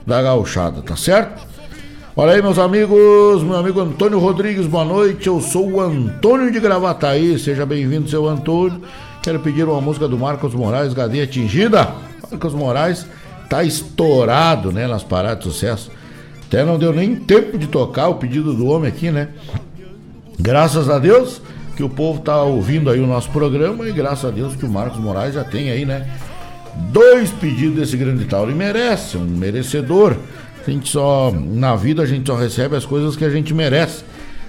da gauchada, tá certo? Olha aí, meus amigos, meu amigo Antônio Rodrigues, boa noite. Eu sou o Antônio de Gravataí, seja bem-vindo, seu Antônio. Quero pedir uma música do Marcos Moraes, Gadeia Atingida. Marcos Moraes tá estourado, né, nas paradas de sucesso. Até não deu nem tempo de tocar o pedido do homem aqui, né? Graças a Deus, que o povo tá ouvindo aí o nosso programa e graças a Deus que o Marcos Moraes já tem aí, né? Dois pedidos desse grande tal. Ele merece, um merecedor. A gente só, na vida, a gente só recebe as coisas que a gente merece.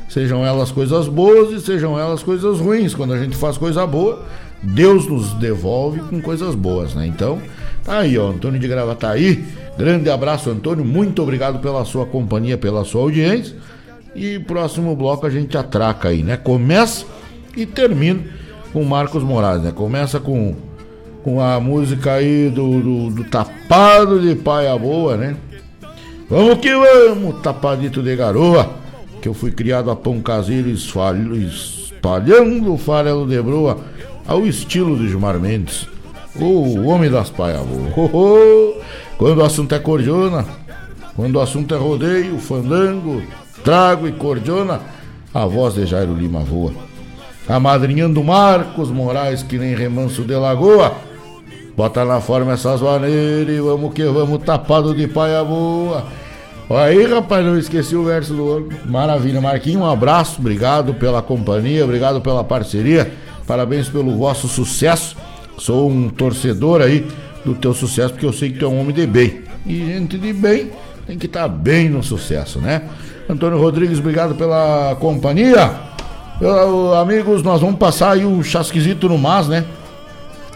Sejam elas coisas boas e sejam elas coisas ruins. Quando a gente faz coisa boa, Deus nos devolve com coisas boas, né? Então, tá aí, ó, Antônio de Gravataí. Grande abraço, Antônio. Muito obrigado pela sua companhia, pela sua audiência. E próximo bloco a gente atraca aí, né? Começa e termina com Marcos Moraes, né? Começa com, com a música aí do, do, do Tapado de Paia Boa, né? Vamos que vamos, Tapadito de Garoa, que eu fui criado a pão caseiro espalhando o farelo de broa ao estilo de Gilmar Mendes, o homem das Paia Boa. Oh, oh. Quando o assunto é cordiona, quando o assunto é rodeio, fandango, trago e cordiona, a voz de Jairo Lima voa. Amadrinhando Marcos Moraes, que nem remanso de lagoa. Bota na forma essas maneiras e vamos que vamos tapado de paia boa. Aí, rapaz, não esqueci o verso do outro. Maravilha. Marquinho, um abraço. Obrigado pela companhia, obrigado pela parceria. Parabéns pelo vosso sucesso. Sou um torcedor aí do teu sucesso, porque eu sei que tu é um homem de bem. E gente de bem tem que estar tá bem no sucesso, né? Antônio Rodrigues, obrigado pela companhia. Eu, amigos, nós vamos passar aí o chasquizito no MAS, né?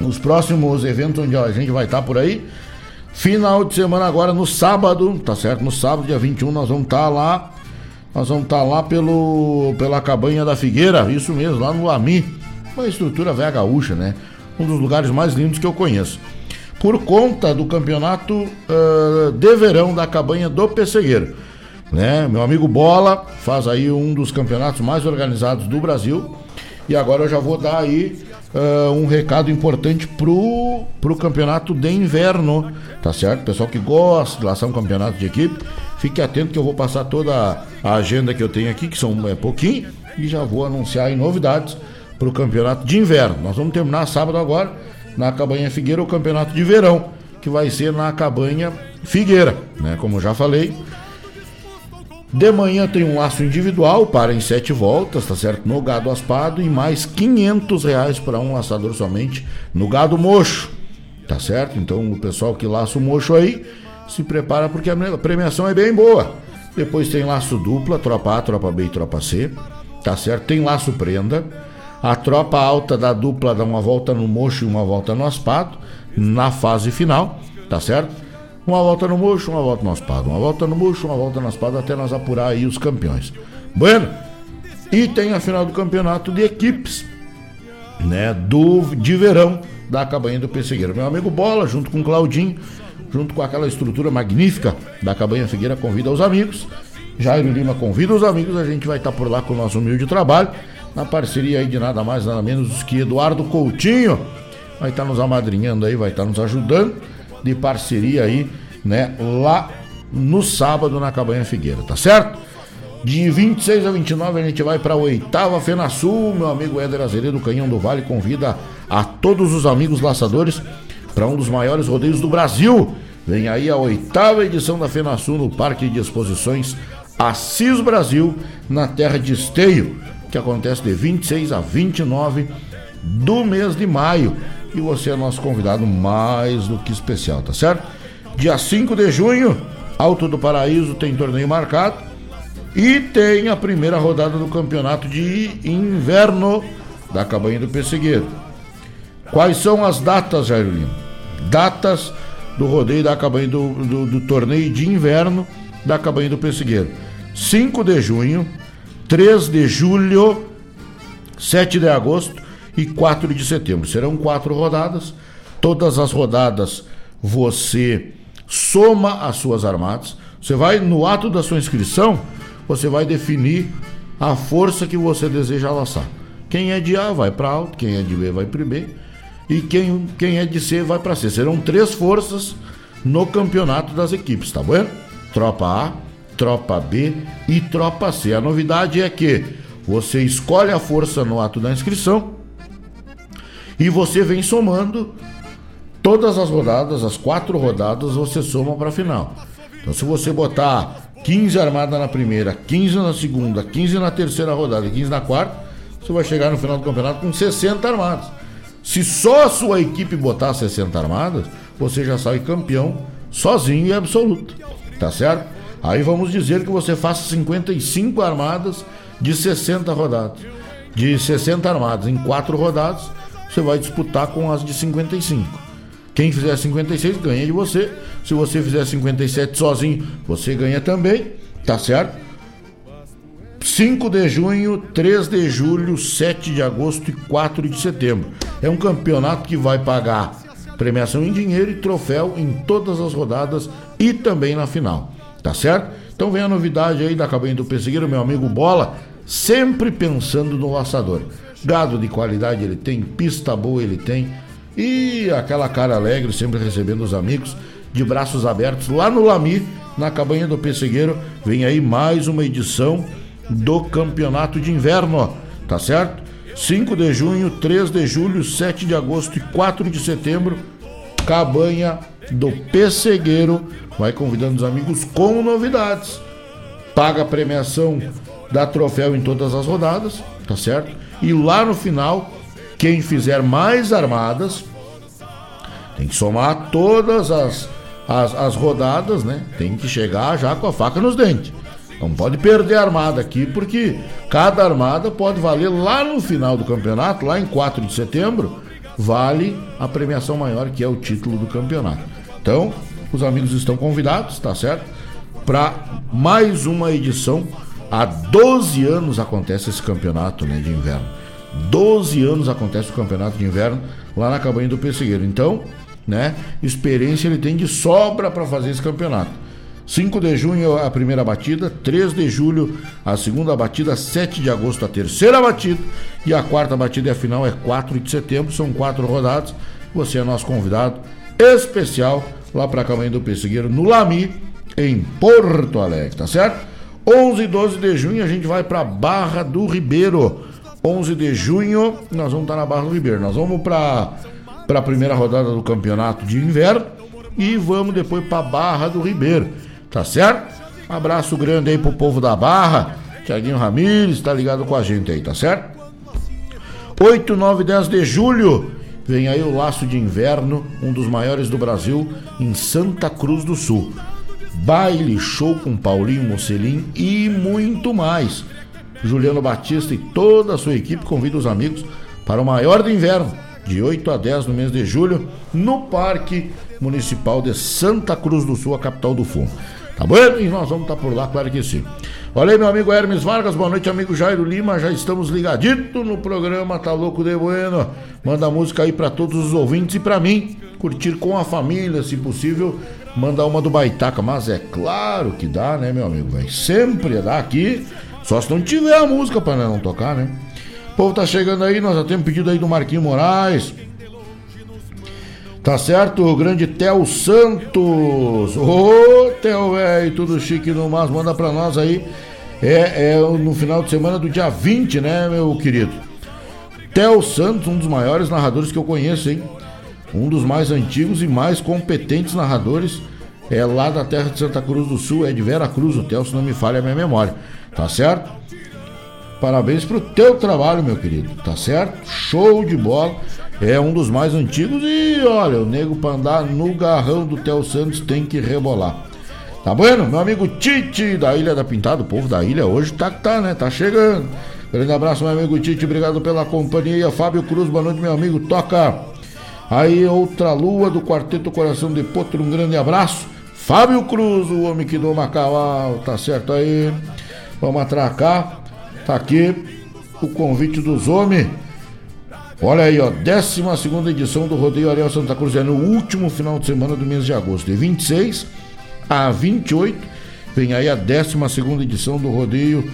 Nos próximos eventos onde a gente vai estar tá por aí. Final de semana agora no sábado, tá certo? No sábado, dia 21, nós vamos estar tá lá. Nós vamos estar tá lá pelo, pela Cabanha da Figueira, isso mesmo, lá no Ami. Uma estrutura velha gaúcha, né? Um dos lugares mais lindos que eu conheço. Por conta do campeonato uh, de verão da Cabanha do Pessegueiro. Né? Meu amigo Bola faz aí um dos campeonatos mais organizados do Brasil. E agora eu já vou dar aí uh, um recado importante pro, pro campeonato de inverno, tá certo? Pessoal que gosta de laçar um campeonato de equipe, fique atento que eu vou passar toda a agenda que eu tenho aqui, que são é, pouquinho, e já vou anunciar aí novidades pro campeonato de inverno. Nós vamos terminar sábado agora na Cabanha Figueira o campeonato de verão, que vai ser na Cabanha Figueira, né? Como já falei, de manhã tem um laço individual para em sete voltas, tá certo? No gado aspado e mais 500 reais para um laçador somente no gado mocho, tá certo? Então o pessoal que laça o mocho aí se prepara porque a premiação é bem boa. Depois tem laço dupla, tropa A, tropa B e tropa C, tá certo? Tem laço prenda. A tropa alta da dupla dá uma volta no mocho e uma volta no aspado na fase final, tá certo? Uma volta no murcho, uma volta no aspado. Uma volta no murcho, uma volta no aspado, até nós apurar aí os campeões. Bueno, e tem a final do campeonato de equipes, né, do, de verão da Cabanha do Pessegueiro. Meu amigo Bola, junto com Claudinho, junto com aquela estrutura magnífica da Cabanha Figueira, convida os amigos. Jairo Lima convida os amigos, a gente vai estar por lá com o nosso humilde trabalho, na parceria aí de nada mais, nada menos que Eduardo Coutinho, vai estar nos amadrinhando aí, vai estar nos ajudando de parceria aí, né, lá no sábado na Cabanha Figueira, tá certo? De 26 a 29 a gente vai para a oitava Fena Sul. Meu amigo Éder Azeredo, Canhão do Vale, convida a todos os amigos laçadores para um dos maiores rodeios do Brasil. Vem aí a oitava edição da Fena Sul no Parque de Exposições Assis Brasil, na terra de Esteio, que acontece de 26 a 29 do mês de maio e você é nosso convidado mais do que especial, tá certo? Dia 5 de junho, Alto do Paraíso tem torneio marcado e tem a primeira rodada do campeonato de inverno da Cabanha do Pessegueiro. Quais são as datas, Jair Lima? Datas do rodeio da Cabanha do, do, do torneio de inverno da Cabanha do Pessegueiro. 5 de junho, 3 de julho, 7 de agosto e 4 de setembro. Serão quatro rodadas. Todas as rodadas você soma as suas armadas. Você vai, no ato da sua inscrição, você vai definir a força que você deseja laçar. Quem é de A vai para alto, quem é de B vai para B e quem, quem é de C vai para C. Serão três forças no campeonato das equipes, tá bom? Tropa A, Tropa B e Tropa C. A novidade é que você escolhe a força no ato da inscrição e você vem somando todas as rodadas, as quatro rodadas, você soma para a final. Então, se você botar 15 armadas na primeira, 15 na segunda, 15 na terceira rodada e 15 na quarta, você vai chegar no final do campeonato com 60 armadas. Se só a sua equipe botar 60 armadas, você já sai campeão sozinho e absoluto. Tá certo? Aí vamos dizer que você faça 55 armadas de 60 rodadas. De 60 armadas em 4 rodadas, você vai disputar com as de 55. Quem fizer 56 ganha de você. Se você fizer 57 sozinho, você ganha também, tá certo? 5 de junho, 3 de julho, 7 de agosto e 4 de setembro. É um campeonato que vai pagar premiação em dinheiro e troféu em todas as rodadas e também na final, tá certo? Então vem a novidade aí da Cabanha do Pessegueiro, meu amigo Bola, sempre pensando no laçador. Gado de qualidade ele tem, pista boa ele tem. E aquela cara alegre, sempre recebendo os amigos, de braços abertos, lá no Lami, na cabanha do Pessegueiro. Vem aí mais uma edição do Campeonato de Inverno, tá certo? 5 de junho, 3 de julho, 7 de agosto e 4 de setembro, Cabanha do Pessegueiro. Vai convidando os amigos com novidades. Paga a premiação da troféu em todas as rodadas, tá certo? E lá no final, quem fizer mais armadas tem que somar todas as, as, as rodadas, né? Tem que chegar já com a faca nos dentes. Não pode perder a armada aqui, porque cada armada pode valer lá no final do campeonato, lá em 4 de setembro, vale a premiação maior, que é o título do campeonato. Então, os amigos estão convidados, tá certo? Para mais uma edição. Há 12 anos acontece esse campeonato né, de inverno. 12 anos acontece o campeonato de inverno lá na cabanha do Pessegueiro. Então, né, experiência ele tem de sobra para fazer esse campeonato. 5 de junho a primeira batida, 3 de julho a segunda batida, 7 de agosto a terceira batida e a quarta batida e a final é 4 de setembro, são quatro rodadas. Você é nosso convidado especial lá para a Caminho do Pessegueiro no Lami, em Porto Alegre, tá certo? 11 e 12 de junho a gente vai para Barra do Ribeiro. 11 de junho nós vamos estar na Barra do Ribeiro. Nós vamos para para a primeira rodada do campeonato de inverno e vamos depois para Barra do Ribeiro. Tá certo? Abraço grande aí pro povo da Barra. Tiaguinho Ramires tá ligado com a gente aí, tá certo? 8, 9, 10 de julho vem aí o Laço de Inverno, um dos maiores do Brasil, em Santa Cruz do Sul. Baile, show com Paulinho Mocelin e muito mais. Juliano Batista e toda a sua equipe convidam os amigos para o maior do inverno, de 8 a 10 no mês de julho, no Parque Municipal de Santa Cruz do Sul, a capital do fumo. Tá bom? E nós vamos estar por lá, claro que sim. Olha aí, meu amigo Hermes Vargas, boa noite, amigo Jairo Lima. Já estamos ligadito no programa Tá Louco de Bueno. Manda música aí para todos os ouvintes e para mim, curtir com a família, se possível, mandar uma do Baitaca. Mas é claro que dá, né, meu amigo? Vai sempre dar aqui, só se não tiver a música para não tocar, né? O povo tá chegando aí, nós já temos pedido aí do Marquinho Moraes. Tá certo? O grande Theo Santos. Ô, Theo, velho, tudo chique no mas manda pra nós aí. É, é no final de semana do dia 20, né, meu querido? Theo Santos, um dos maiores narradores que eu conheço, hein? Um dos mais antigos e mais competentes narradores. É lá da terra de Santa Cruz do Sul, é de Vera Cruz, o Theo, se não me falha a minha memória. Tá certo? Parabéns pro teu trabalho, meu querido. Tá certo? Show de bola é um dos mais antigos e olha, o nego pra andar no garrão do Theo Santos tem que rebolar. Tá bueno? Meu amigo Tite da Ilha da Pintada, o povo da ilha hoje tá que tá, né? Tá chegando. Grande abraço, meu amigo Tite, obrigado pela companhia. Fábio Cruz, boa noite, meu amigo. Toca. Aí, outra lua do Quarteto Coração de Potro, um grande abraço. Fábio Cruz, o homem que doma cavalo, tá certo aí. Vamos atracar. Tá aqui o convite dos homens Olha aí, ó, 12 edição do Rodeio Ariel Santa Cruz é no último final de semana do mês de agosto, de 26 a 28. Vem aí a 12 edição do Rodeio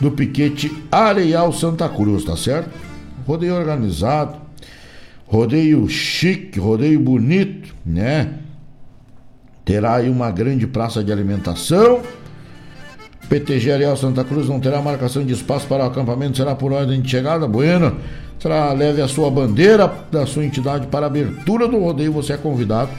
do Piquete Areal Santa Cruz, tá certo? Rodeio organizado, rodeio chique, rodeio bonito, né? Terá aí uma grande praça de alimentação. PTG Areal Santa Cruz não terá marcação de espaço para o acampamento, será por ordem de chegada. Bueno. Tra, leve a sua bandeira da sua entidade para a abertura do rodeio. Você é convidado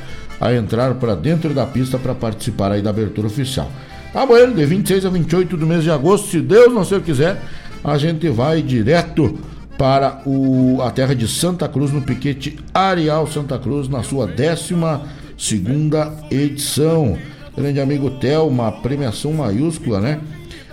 a entrar para dentro da pista para participar aí da abertura oficial. Tá bom, de 26 a 28 do mês de agosto, se Deus não se quiser, a gente vai direto para o, a terra de Santa Cruz, no piquete Areal Santa Cruz, na sua 12 segunda edição. Grande amigo Theo, uma premiação maiúscula, né?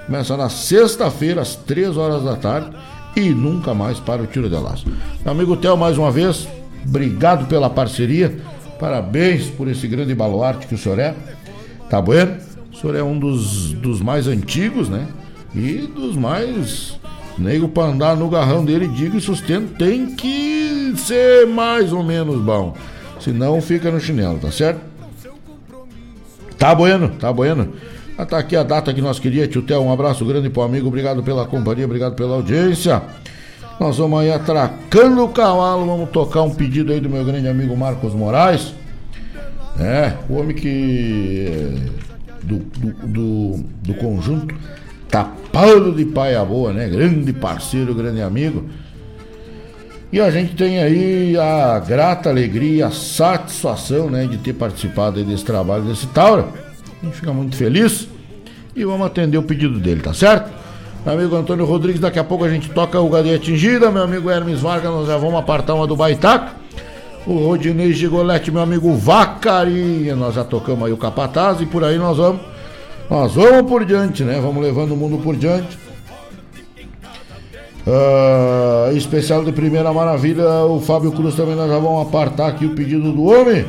Começa na sexta-feira, às 3 horas da tarde e nunca mais para o tiro de laço. Meu amigo Theo, mais uma vez, obrigado pela parceria, parabéns por esse grande baluarte que o senhor é, tá bueno? O senhor é um dos, dos mais antigos, né? E dos mais. Nego para andar no garrão dele, diga e sustento, tem que ser mais ou menos bom. Senão fica no chinelo, tá certo? Tá bueno, tá bueno. Ah, tá aqui a data que nós queríamos, tio Theo. Um abraço grande pro amigo, obrigado pela companhia, obrigado pela audiência. Nós vamos aí atracando o cavalo, vamos tocar um pedido aí do meu grande amigo Marcos Moraes. É, o homem que. do, do, do, do conjunto Tapado de Paia Boa, né? Grande parceiro, grande amigo. E a gente tem aí a grata alegria, a satisfação né, de ter participado desse trabalho desse Taura. A gente fica muito feliz e vamos atender o pedido dele, tá certo? Meu amigo Antônio Rodrigues, daqui a pouco a gente toca o Gadeia Atingida. Meu amigo Hermes Vargas, nós já vamos apartar uma do Baitaca. O Rodinei Gigolete, meu amigo Vacaria, nós já tocamos aí o Capataz e por aí nós vamos. Nós vamos por diante, né? Vamos levando o mundo por diante. Uh, especial de primeira maravilha, o Fábio Cruz também nós já vamos apartar aqui o pedido do homem.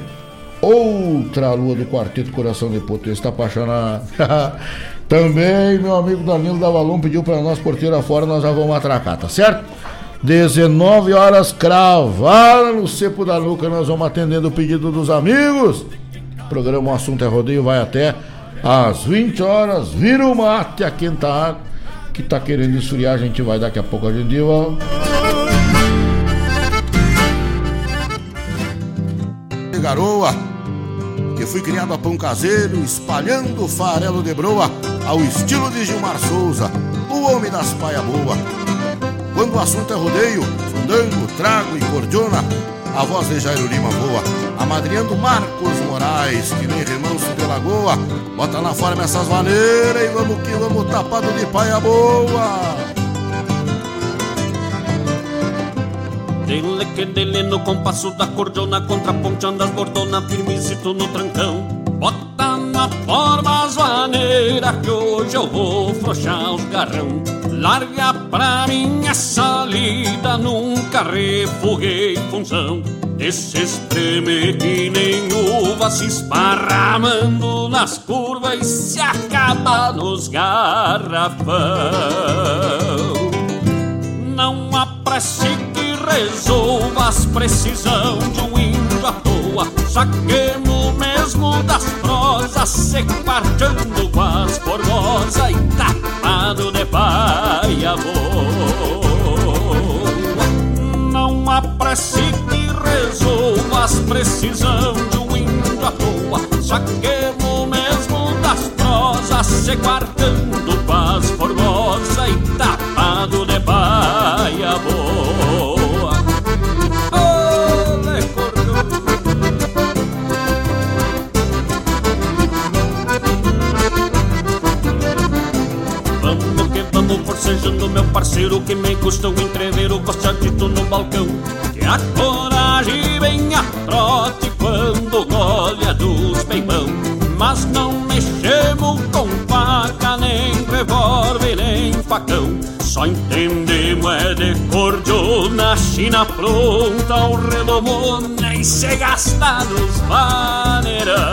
Outra lua do quarteto Coração de Potência, está apaixonado. também meu amigo Danilo da Valon pediu para nós porteira fora, nós já vamos atracar, tá certo? 19 horas cravada no cepo da nuca, nós vamos atendendo o pedido dos amigos. O programa O Assunto é Rodeio vai até às 20 horas. Vira o mate a quinta água que tá querendo esfriar, a gente vai daqui a pouco a gente vai. Garoa, que fui criado a pão caseiro, espalhando farelo de broa, ao estilo de Gilmar Souza, o homem das paia boa. Quando o assunto é rodeio, fandango, trago e cordiona, a voz de Jairo Lima voa, amadrinhando Marcos Moraes, que nem remanso de lagoa. Bota na forma essas maneiras e vamos que vamos tapado de paia boa. Dele que dele no compasso da cordiona, contraponteando as bordona, firmezito no trancão. Na forma as maneiras que hoje eu vou frouxar os garrão. Larga pra minha salida, nunca refoguei função. Esse espreme que nem uva se esparramando nas curvas e se acaba nos garrafão. Não há prece que resolva as precisão de um índio à toa. Saquemos mesmo das prosas, se quarteando com as formosas e tapado de paia boa. Não há prece que resolva as precisão de um índio à toa. Saquemos mesmo das prosas, se quarteando com as formosas e tapado de paia boa. Parceiro que me custa um entrever o costadito no balcão. Que a coragem vem a trote quando golha dos peibão Mas não mexemos com faca, nem revólver, nem facão. Só entendemos é de cordiona, china pronta, o redomona E se gasta nos vaneirão.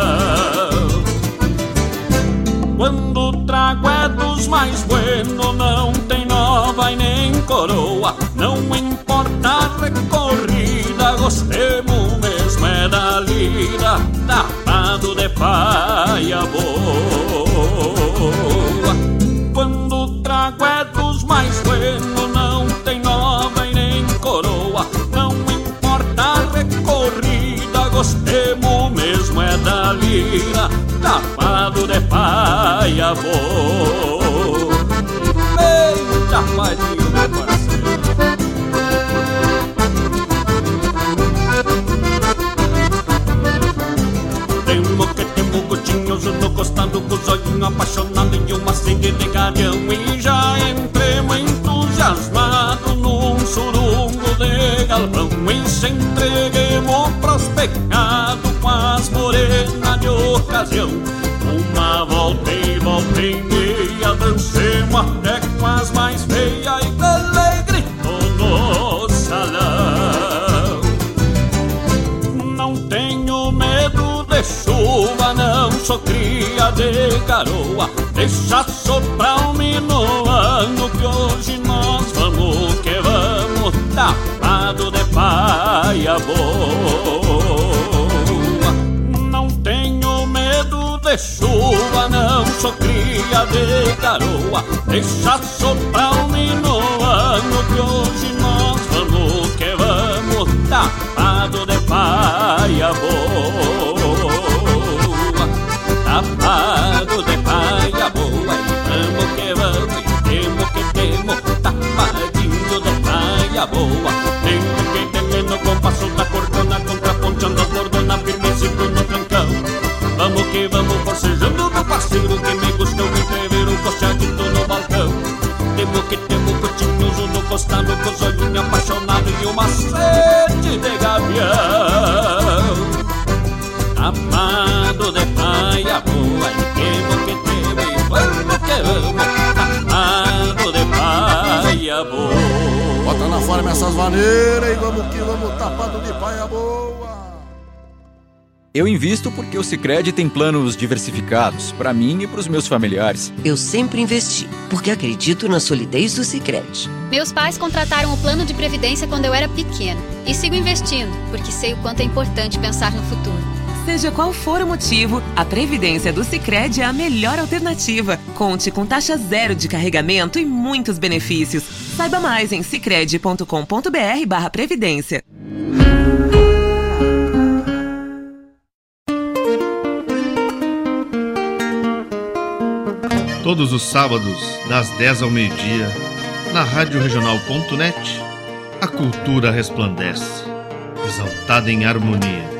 Quando o trago é dos mais bueno, não e nem coroa. Não importa a recorrida, gostemos mesmo é da lida, tapado de paia boa. Quando o trago é dos mais bueno, não tem nova e nem coroa. Não importa a recorrida, gostemos mesmo é da lida tapado de paia vou. Eita, padinho, meu parceiro. Temo que temo gotinhos no costado com os olhinhos apaixonados e uma sede de garião E já entremos entusiasmado num surungo de galpão. E se entreguemos pros pecados com as morenas de ocasião. Uma volta e volta e meia Dancemos até sou cria de garoa. Deixa soprar um minuano Que hoje nós vamos que vamos Tapado de paia boa. Não tenho medo de chuva Não sou cria de garoa. Deixa soprar um minuano Que hoje nós vamos que vamos Tapado de paia boa vida boa. Tengo que ter no compasso da cortona, contraponchando a cordona, firme sempre no trancão. Vamos que vamos, forcejando meu parceiro, que me gusta ouvir trever o costeadito no balcão. Temo que temo, curtinhoso no costado, com os olhinhos apaixonado e uma sede. Forma essas maneiras e vamos que vamos tapado de paia boa eu invisto porque o Sicredi tem planos diversificados para mim e para os meus familiares. Eu sempre investi porque acredito na solidez do Sicredi. Meus pais contrataram o plano de previdência quando eu era pequeno e sigo investindo porque sei o quanto é importante pensar no futuro. Seja qual for o motivo, a previdência do Sicredi é a melhor alternativa. Conte com taxa zero de carregamento e muitos benefícios. Saiba mais em sicredi.com.br/previdência. Todos os sábados, das 10 ao meio-dia, na Rádio Regional.net, a cultura resplandece, exaltada em harmonia.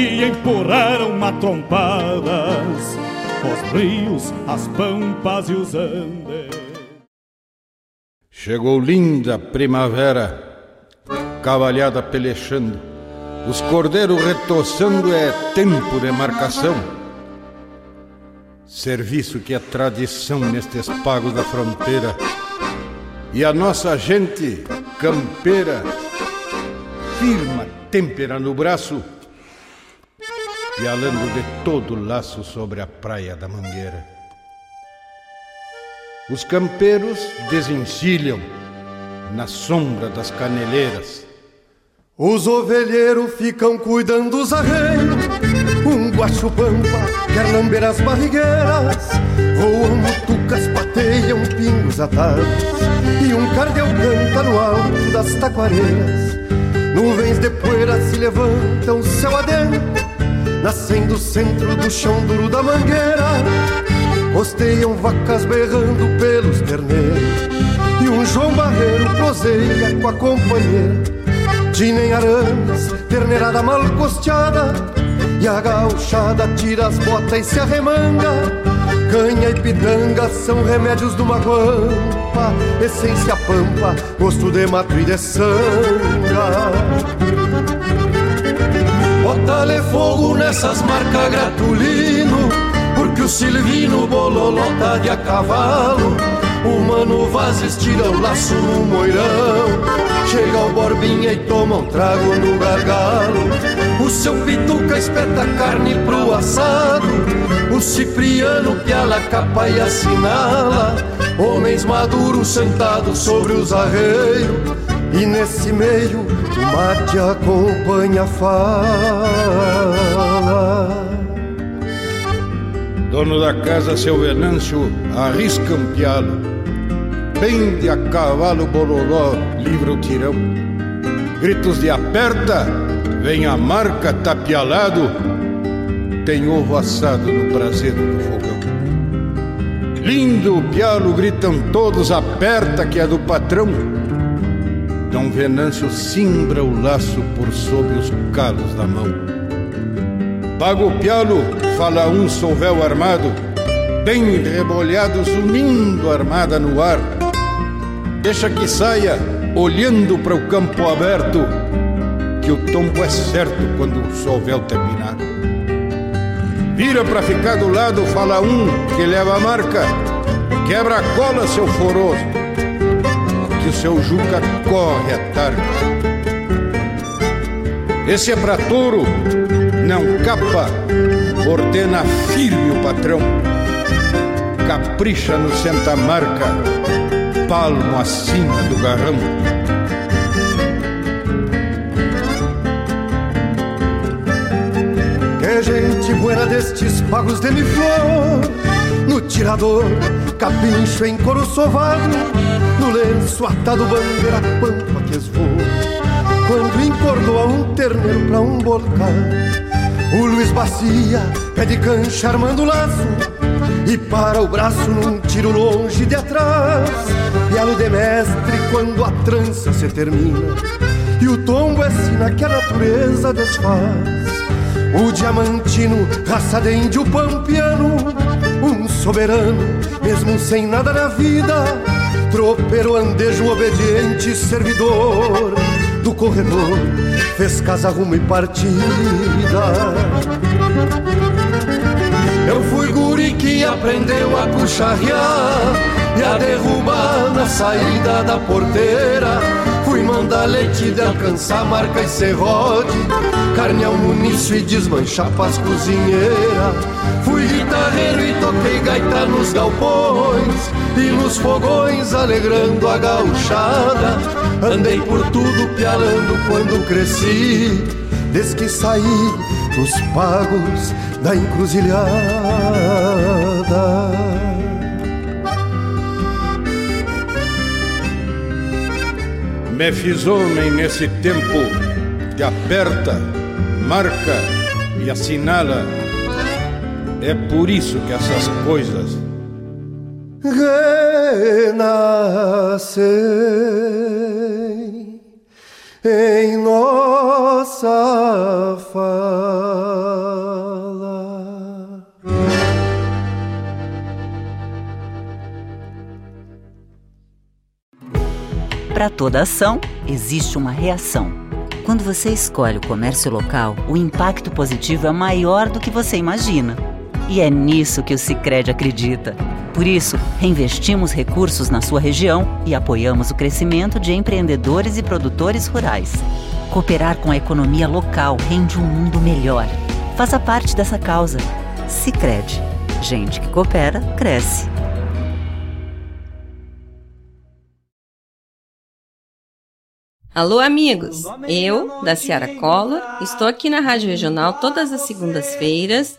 que empurraram matrompadas os rios, as pampas e os andes. Chegou linda primavera, cavalhada pelechando, os cordeiros retoçando, é tempo de marcação. Serviço que é tradição nestes pagos da fronteira. E a nossa gente campeira, firma têmpera no braço, pialando de todo laço sobre a praia da Mangueira. Os campeiros desencilham na sombra das caneleiras. Os ovelheiros ficam cuidando dos arreios um guacho pampa quer lamber as barrigueiras. Voam mutucas, pateiam pingos atados. E um cardeu canta no alto das taquareiras. Nuvens de poeira se levantam céu adentro Nascem do centro do chão duro da mangueira Costeiam vacas berrando pelos terneiros. E um João Barreiro proseia com a companheira Tinem arames, terneirada mal costeada. E a gauchada tira as botas e se arremanga. Canha e pitanga são remédios do maguampa Essência pampa, gosto de mato e de sanga Bota-lhe fogo nessas marcas gratulino Porque o Silvino bololota de a cavalo o mano Vaz estira o laço no moirão. Chega o Borbinha e toma um trago no gargalo. O seu pituca espeta carne pro assado. O Cipriano piala capa e assinala. Homens maduros sentados sobre os arreios E nesse meio o mate acompanha a fala Dono da casa, seu Venâncio, arrisca um pialo. Pende a cavalo bololó, livra o tirão. Gritos de aperta, vem a marca tapialado. Tem ovo assado no braseiro do fogão. Lindo o pialo, gritam todos, aperta que é do patrão. Dom Venâncio cimbra o laço por sob os calos da mão. Paga o pialo, fala um solvéu armado, bem rebolhado, zunindo armada no ar. Deixa que saia, olhando para o campo aberto, que o tombo é certo quando o solvéu terminar. Vira para ficar do lado, fala um que leva a marca, quebra a cola, seu foroso, que o seu Juca corre a tarde. Esse é pra touro, não capa, ordena firme o patrão. Capricha no senta-marca, palmo acima do garrão. Que gente buena destes pagos de mi flor no tirador, capincho em couro sovado, no lenço atado bandeira pampa que esvoa. Quando encordoa um terneiro pra um bolcar, o Luiz Bacia pede cancha armando o laço e para o braço num tiro longe de atrás. E a de mestre quando a trança se termina e o tombo é sina que a natureza desfaz. O diamantino, raça de índio pampiano, soberano, mesmo sem nada na vida, tropeiro, andejo, obediente, servidor do corredor, fez casa, rumo e partida. Eu fui guri que aprendeu a cucharrear e a derrubar na saída da porteira. Fui mandar leite de alcançar marca e serrote, carne ao munício e desmanchar pras cozinheiras. Fui guitarreiro e toquei gaita nos galpões e nos fogões alegrando a gauchada. Andei por tudo pialando quando cresci, desde que saí dos pagos da encruzilhada. Me fiz homem nesse tempo que aperta, marca e assinala. É por isso que essas coisas renascem em nossa fala. Para toda ação, existe uma reação. Quando você escolhe o comércio local, o impacto positivo é maior do que você imagina. E é nisso que o Sicredi acredita. Por isso, reinvestimos recursos na sua região e apoiamos o crescimento de empreendedores e produtores rurais. Cooperar com a economia local rende um mundo melhor. Faça parte dessa causa. Sicredi. Gente que coopera, cresce. Alô, amigos! Eu, da Ciara Collor, estou aqui na Rádio Regional todas as segundas-feiras,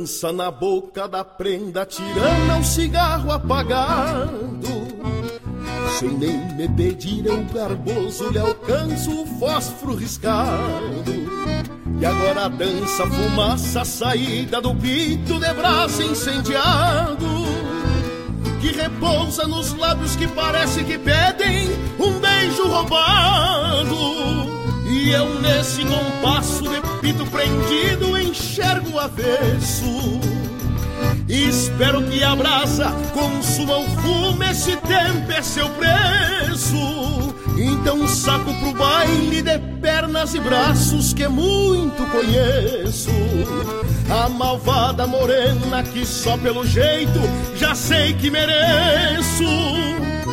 Dança na boca da prenda, tirando um cigarro apagado. Sem nem me pedir, eu garboso lhe alcanço o fósforo riscado. E agora dança fumaça, saída do pito de braço incendiado. Que repousa nos lábios que parece que pedem um beijo roubado. E eu nesse compasso de pito prendido enxergo o avesso. Espero que a brasa consuma o fumo, esse tempo é seu preço. Então saco pro baile de pernas e braços que muito conheço. A malvada morena que só pelo jeito já sei que mereço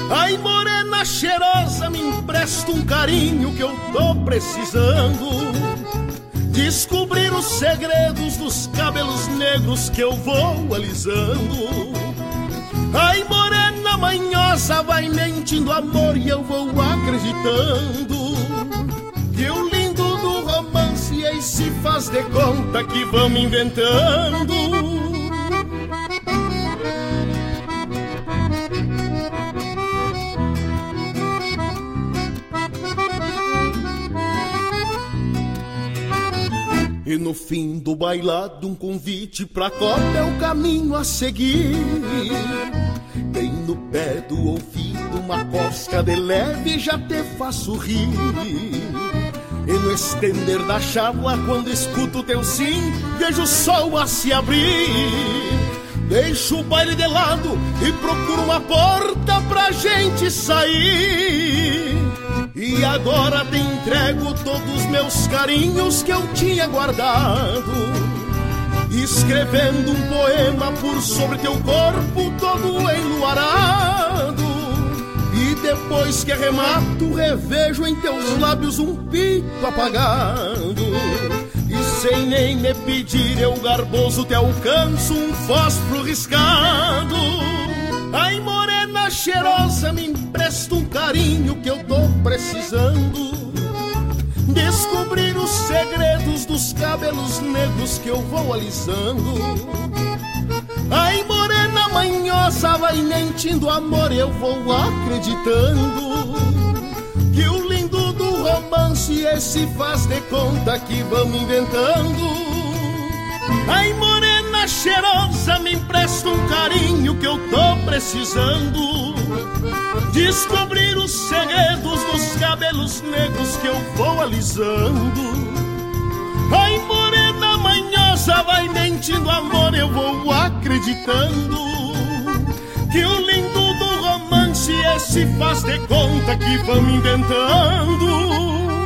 Ai, morena cheirosa, me empresta um carinho que eu tô precisando. Descobrir os segredos dos cabelos negros que eu vou alisando. Ai, morena manhosa, vai mentindo amor e eu vou acreditando. Que o lindo do romance aí se faz de conta que vamos inventando. E no fim do bailado, um convite pra copa é o caminho a seguir. Tem no pé do ouvido uma cosca de leve, já te faço rir. E no estender da chábua, quando escuto teu sim, vejo o sol a se abrir. Deixo o baile de lado e procuro uma porta pra gente sair. E agora te entrego todos os meus carinhos que eu tinha guardado. Escrevendo um poema por sobre teu corpo todo enluarado. E depois que arremato, revejo em teus lábios um pito apagado. Sem nem me pedir, eu garboso te alcanço um fósforo riscado. Ai, morena cheirosa, me empresta um carinho que eu tô precisando. Descobrir os segredos dos cabelos negros que eu vou alisando. Ai, morena manhosa, vai mentindo amor, eu vou acreditando. Que o lindo do romance esse faz de conta que vamos inventando. Ai, morena cheirosa, me empresta um carinho que eu tô precisando. Descobrir os segredos dos cabelos negros que eu vou alisando. Ai, morena manhosa, vai mentindo amor, eu vou acreditando. Que o romance esse faz de conta que vamos inventando.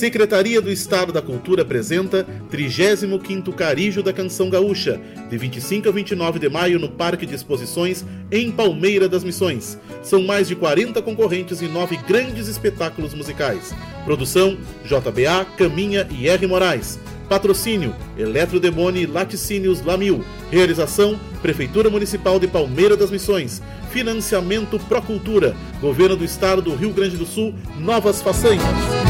Secretaria do Estado da Cultura apresenta 35º Carijo da Canção Gaúcha, de 25 a 29 de maio no Parque de Exposições em Palmeira das Missões. São mais de 40 concorrentes e nove grandes espetáculos musicais. Produção JBA, Caminha e R. Moraes. Patrocínio Eletrodemone e Laticínios Lamil. Realização Prefeitura Municipal de Palmeira das Missões. Financiamento Procultura. Governo do Estado do Rio Grande do Sul. Novas façanhas.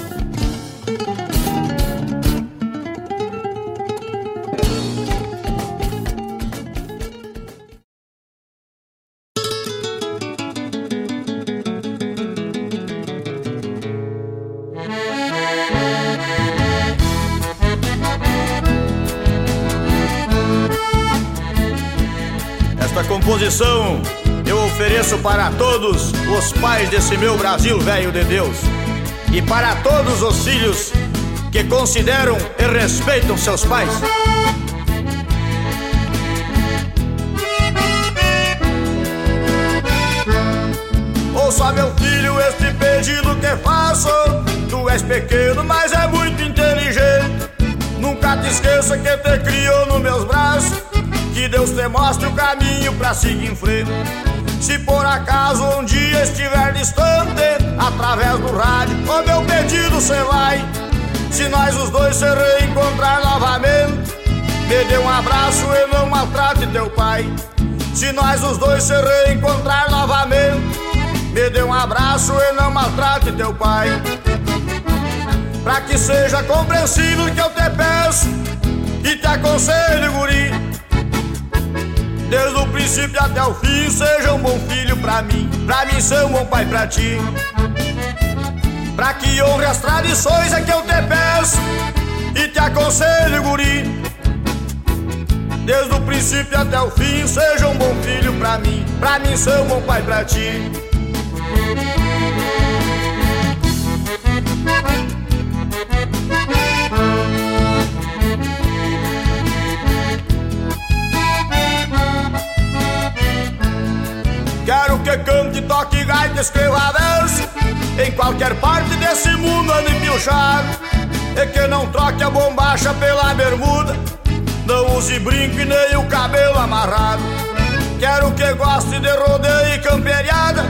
Para todos os pais desse meu Brasil velho de Deus e para todos os filhos que consideram e respeitam seus pais. Ouça, meu filho, este pedido que faço. Tu és pequeno, mas é muito inteligente. Nunca te esqueça que te criou nos meus braços. Que Deus te mostre o caminho pra seguir em frente. Se por acaso um dia estiver distante, através do rádio, o meu pedido cê vai. Se nós os dois se reencontrar novamente, me dê um abraço e não maltrate teu pai. Se nós os dois se reencontrar novamente, me dê um abraço e não maltrate teu pai. Pra que seja compreensível que eu te peço e te aconselho, guri. Desde o princípio até o fim, seja um bom filho pra mim, pra mim ser um bom pai pra ti. Pra que honre as tradições é que eu te peço e te aconselho, guri. Desde o princípio até o fim, seja um bom filho pra mim, pra mim ser um bom pai pra ti. Cante, toque gaita, escreva Em qualquer parte desse mundo ande piochado E que não troque a bombacha pela bermuda. Não use brinco e nem o cabelo amarrado. Quero que goste de rodeio e camperiada.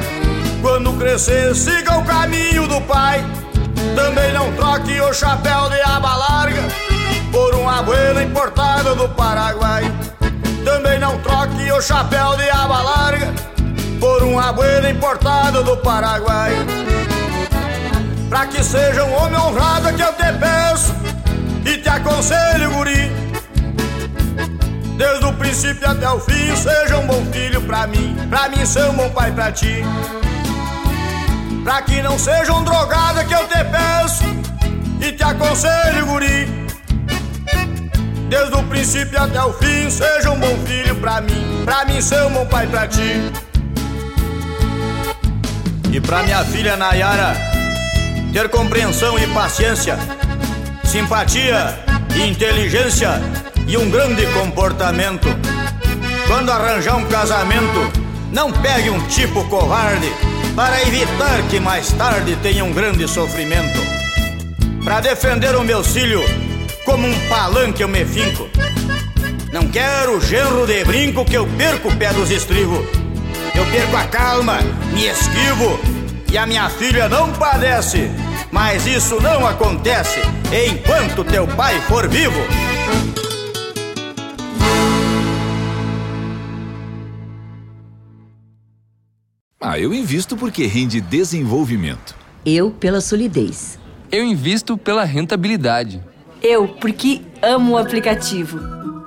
Quando crescer siga o caminho do pai. Também não troque o chapéu de aba larga por um abuelo importado do Paraguai. Também não troque o chapéu de aba larga por um abuelo importado do Paraguai. Pra que seja um homem honrado é que eu te peço e te aconselho, guri. Desde o princípio até o fim, seja um bom filho pra mim, pra mim ser um bom pai pra ti. Pra que não seja um drogado é que eu te peço e te aconselho, guri. Desde o princípio até o fim, seja um bom filho pra mim, pra mim ser um bom pai pra ti. E pra minha filha Nayara, ter compreensão e paciência, simpatia e inteligência e um grande comportamento. Quando arranjar um casamento, não pegue um tipo covarde para evitar que mais tarde tenha um grande sofrimento. Para defender o meu filho, como um palanque eu me finco. Não quero genro de brinco que eu perco o pé dos estribos. Eu perco a calma, me esquivo e a minha filha não padece. Mas isso não acontece enquanto teu pai for vivo. Ah, eu invisto porque rende desenvolvimento. Eu pela solidez. Eu invisto pela rentabilidade. Eu porque amo o aplicativo.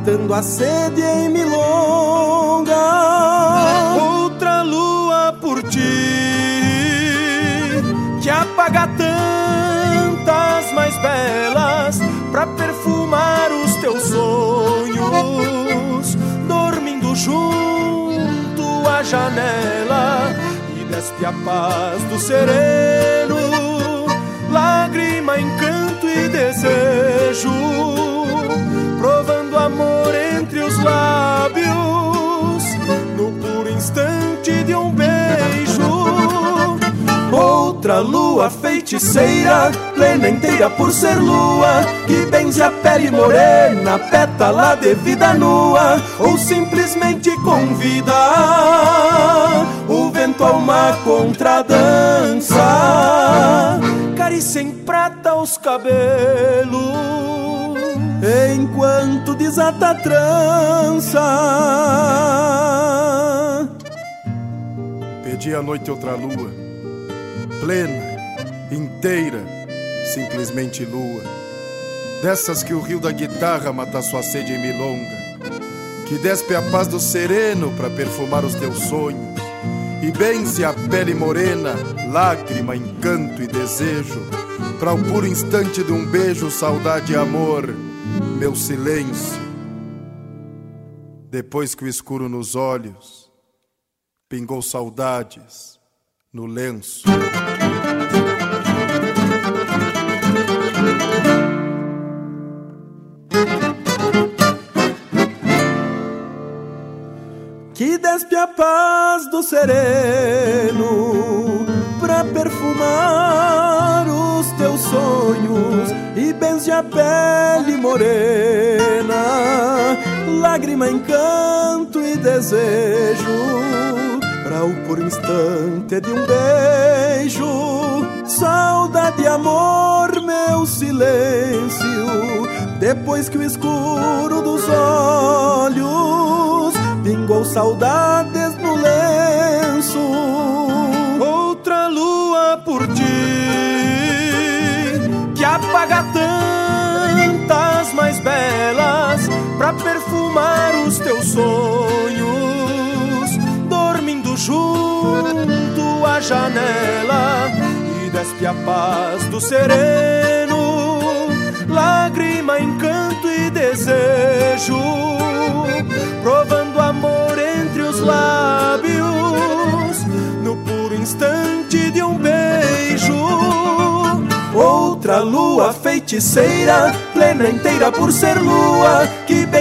matando a sede em milonga. Outra lua por ti, que apaga tantas mais belas pra perfumar os teus sonhos, dormindo junto à janela e despe a paz do sereno, lágrima, encanto e desejo, amor entre os lábios, no puro instante de um beijo. Outra lua feiticeira, plena inteira por ser lua, que benze a pele morena, pétala de vida nua, ou simplesmente convida o vento a uma contradança, carícia em prata os cabelos, enquanto desata a trança. Pedi à noite outra lua, plena, inteira, simplesmente lua. Dessas que o rio da guitarra mata sua sede em milonga, que despe a paz do sereno para perfumar os teus sonhos, e bem-se a pele morena, lágrima, encanto e desejo, para o puro instante de um beijo, saudade e amor, meu silêncio. Depois que o escuro nos olhos pingou saudades no lenço. que despe a paz do sereno pra perfumar os teus sonhos e benze benze a pele morena, lágrima, encanto e desejo, para o por instante de um beijo, saudade, amor, meu silêncio, depois que o escuro dos olhos pingou saudades no lenço, outra lua por ti que apaga perfumar os teus sonhos, dormindo junto à janela e despe a paz do sereno, lágrima, encanto e desejo, provando amor entre os lábios, no puro instante de um beijo outra lua feiticeira, plena inteira por ser lua,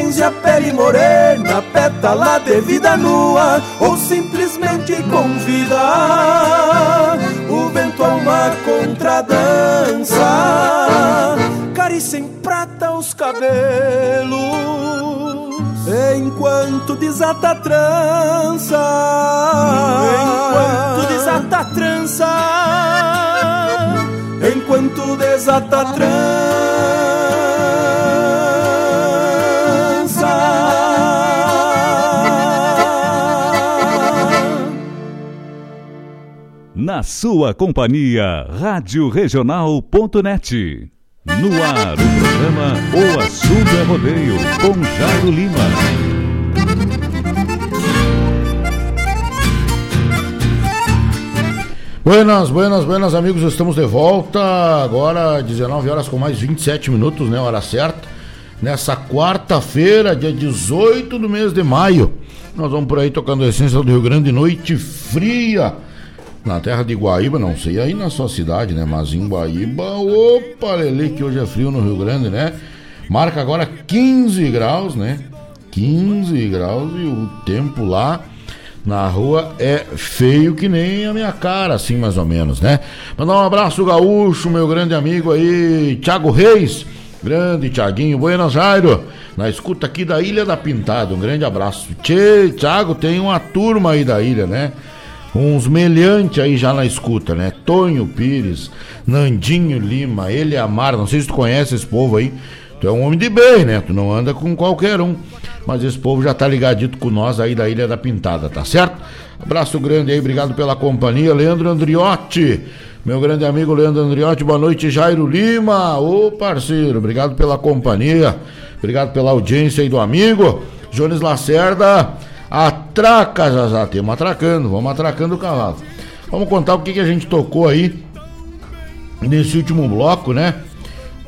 que benze a pele morena, pétala de vida nua, ou simplesmente convida o vento a uma contradança, carícia em prata os cabelos. Enquanto desata a trança, enquanto desata a trança, enquanto desata a trança. Na sua companhia, Rádio Regional.net. No ar, o programa O Assunto é Rodeio, com Jairo Lima. Buenas, buenas, buenas amigos, estamos de volta agora 19 horas com mais 27 minutos, né, hora certa. Nessa quarta-feira, dia 18 do mês de maio, nós vamos por aí tocando a essência do Rio Grande, noite fria, na terra de Guaíba, não sei aí na sua cidade, né, mas em Guaíba, opa, lele, que hoje é frio no Rio Grande, né? Marca agora 15 graus, né? 15 graus e o tempo lá na rua é feio que nem a minha cara, assim mais ou menos, né? Mandar um abraço gaúcho, meu grande amigo aí, Thiago Reis, grande Thiaguinho, Buenos Aires, na escuta aqui da Ilha da Pintada, um grande abraço. Tchê, Thiago, tem uma turma aí da ilha, né? Uns meliantes aí já na escuta, né? Tonho Pires, Nandinho Lima, ele Amar, não sei se tu conhece esse povo aí. Tu é um homem de bem, né? Tu não anda com qualquer um. Mas esse povo já tá ligadito com nós aí da Ilha da Pintada, tá certo? Abraço grande aí, obrigado pela companhia. Leandro Andriotti, meu grande amigo Leandro Andriotti, boa noite, Jairo Lima. Ô parceiro, obrigado pela companhia, obrigado pela audiência aí do amigo. Jones Lacerda, atraca, já, temos atracando, vamos atracando o cavalo. Vamos contar o que, que a gente tocou aí nesse último bloco, né?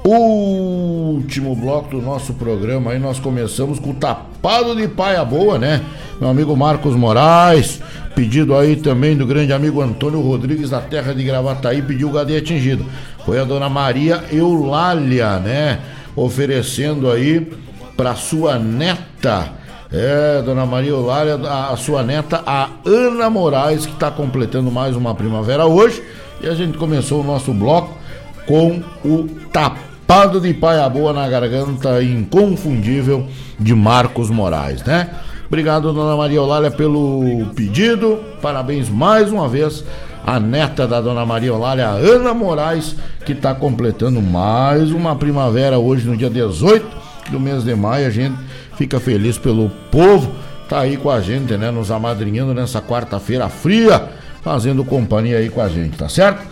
Último bloco do nosso programa aí, nós começamos com o Tapado de Paia Boa, né? Meu amigo Marcos Moraes, pedido aí também do grande amigo Antônio Rodrigues da terra de Gravataí, pediu o Gadê atingido. Foi a dona Maria Eulália, né? Oferecendo aí para sua neta, é, dona Maria Eulália, a, a sua neta, a Ana Moraes, que está completando mais uma primavera hoje. E a gente começou o nosso bloco com o tapado de paia boa na garganta inconfundível de Marcos Moraes, né? Obrigado, dona Maria Eulália, pelo pedido. Parabéns mais uma vez à neta da dona Maria Eulália, a Ana Moraes, que está completando mais uma primavera hoje, no dia 18 do mês de maio. A gente fica feliz pelo povo. Tá aí com a gente, né? Nos amadrinhando nessa quarta-feira fria, fazendo companhia aí com a gente, tá certo?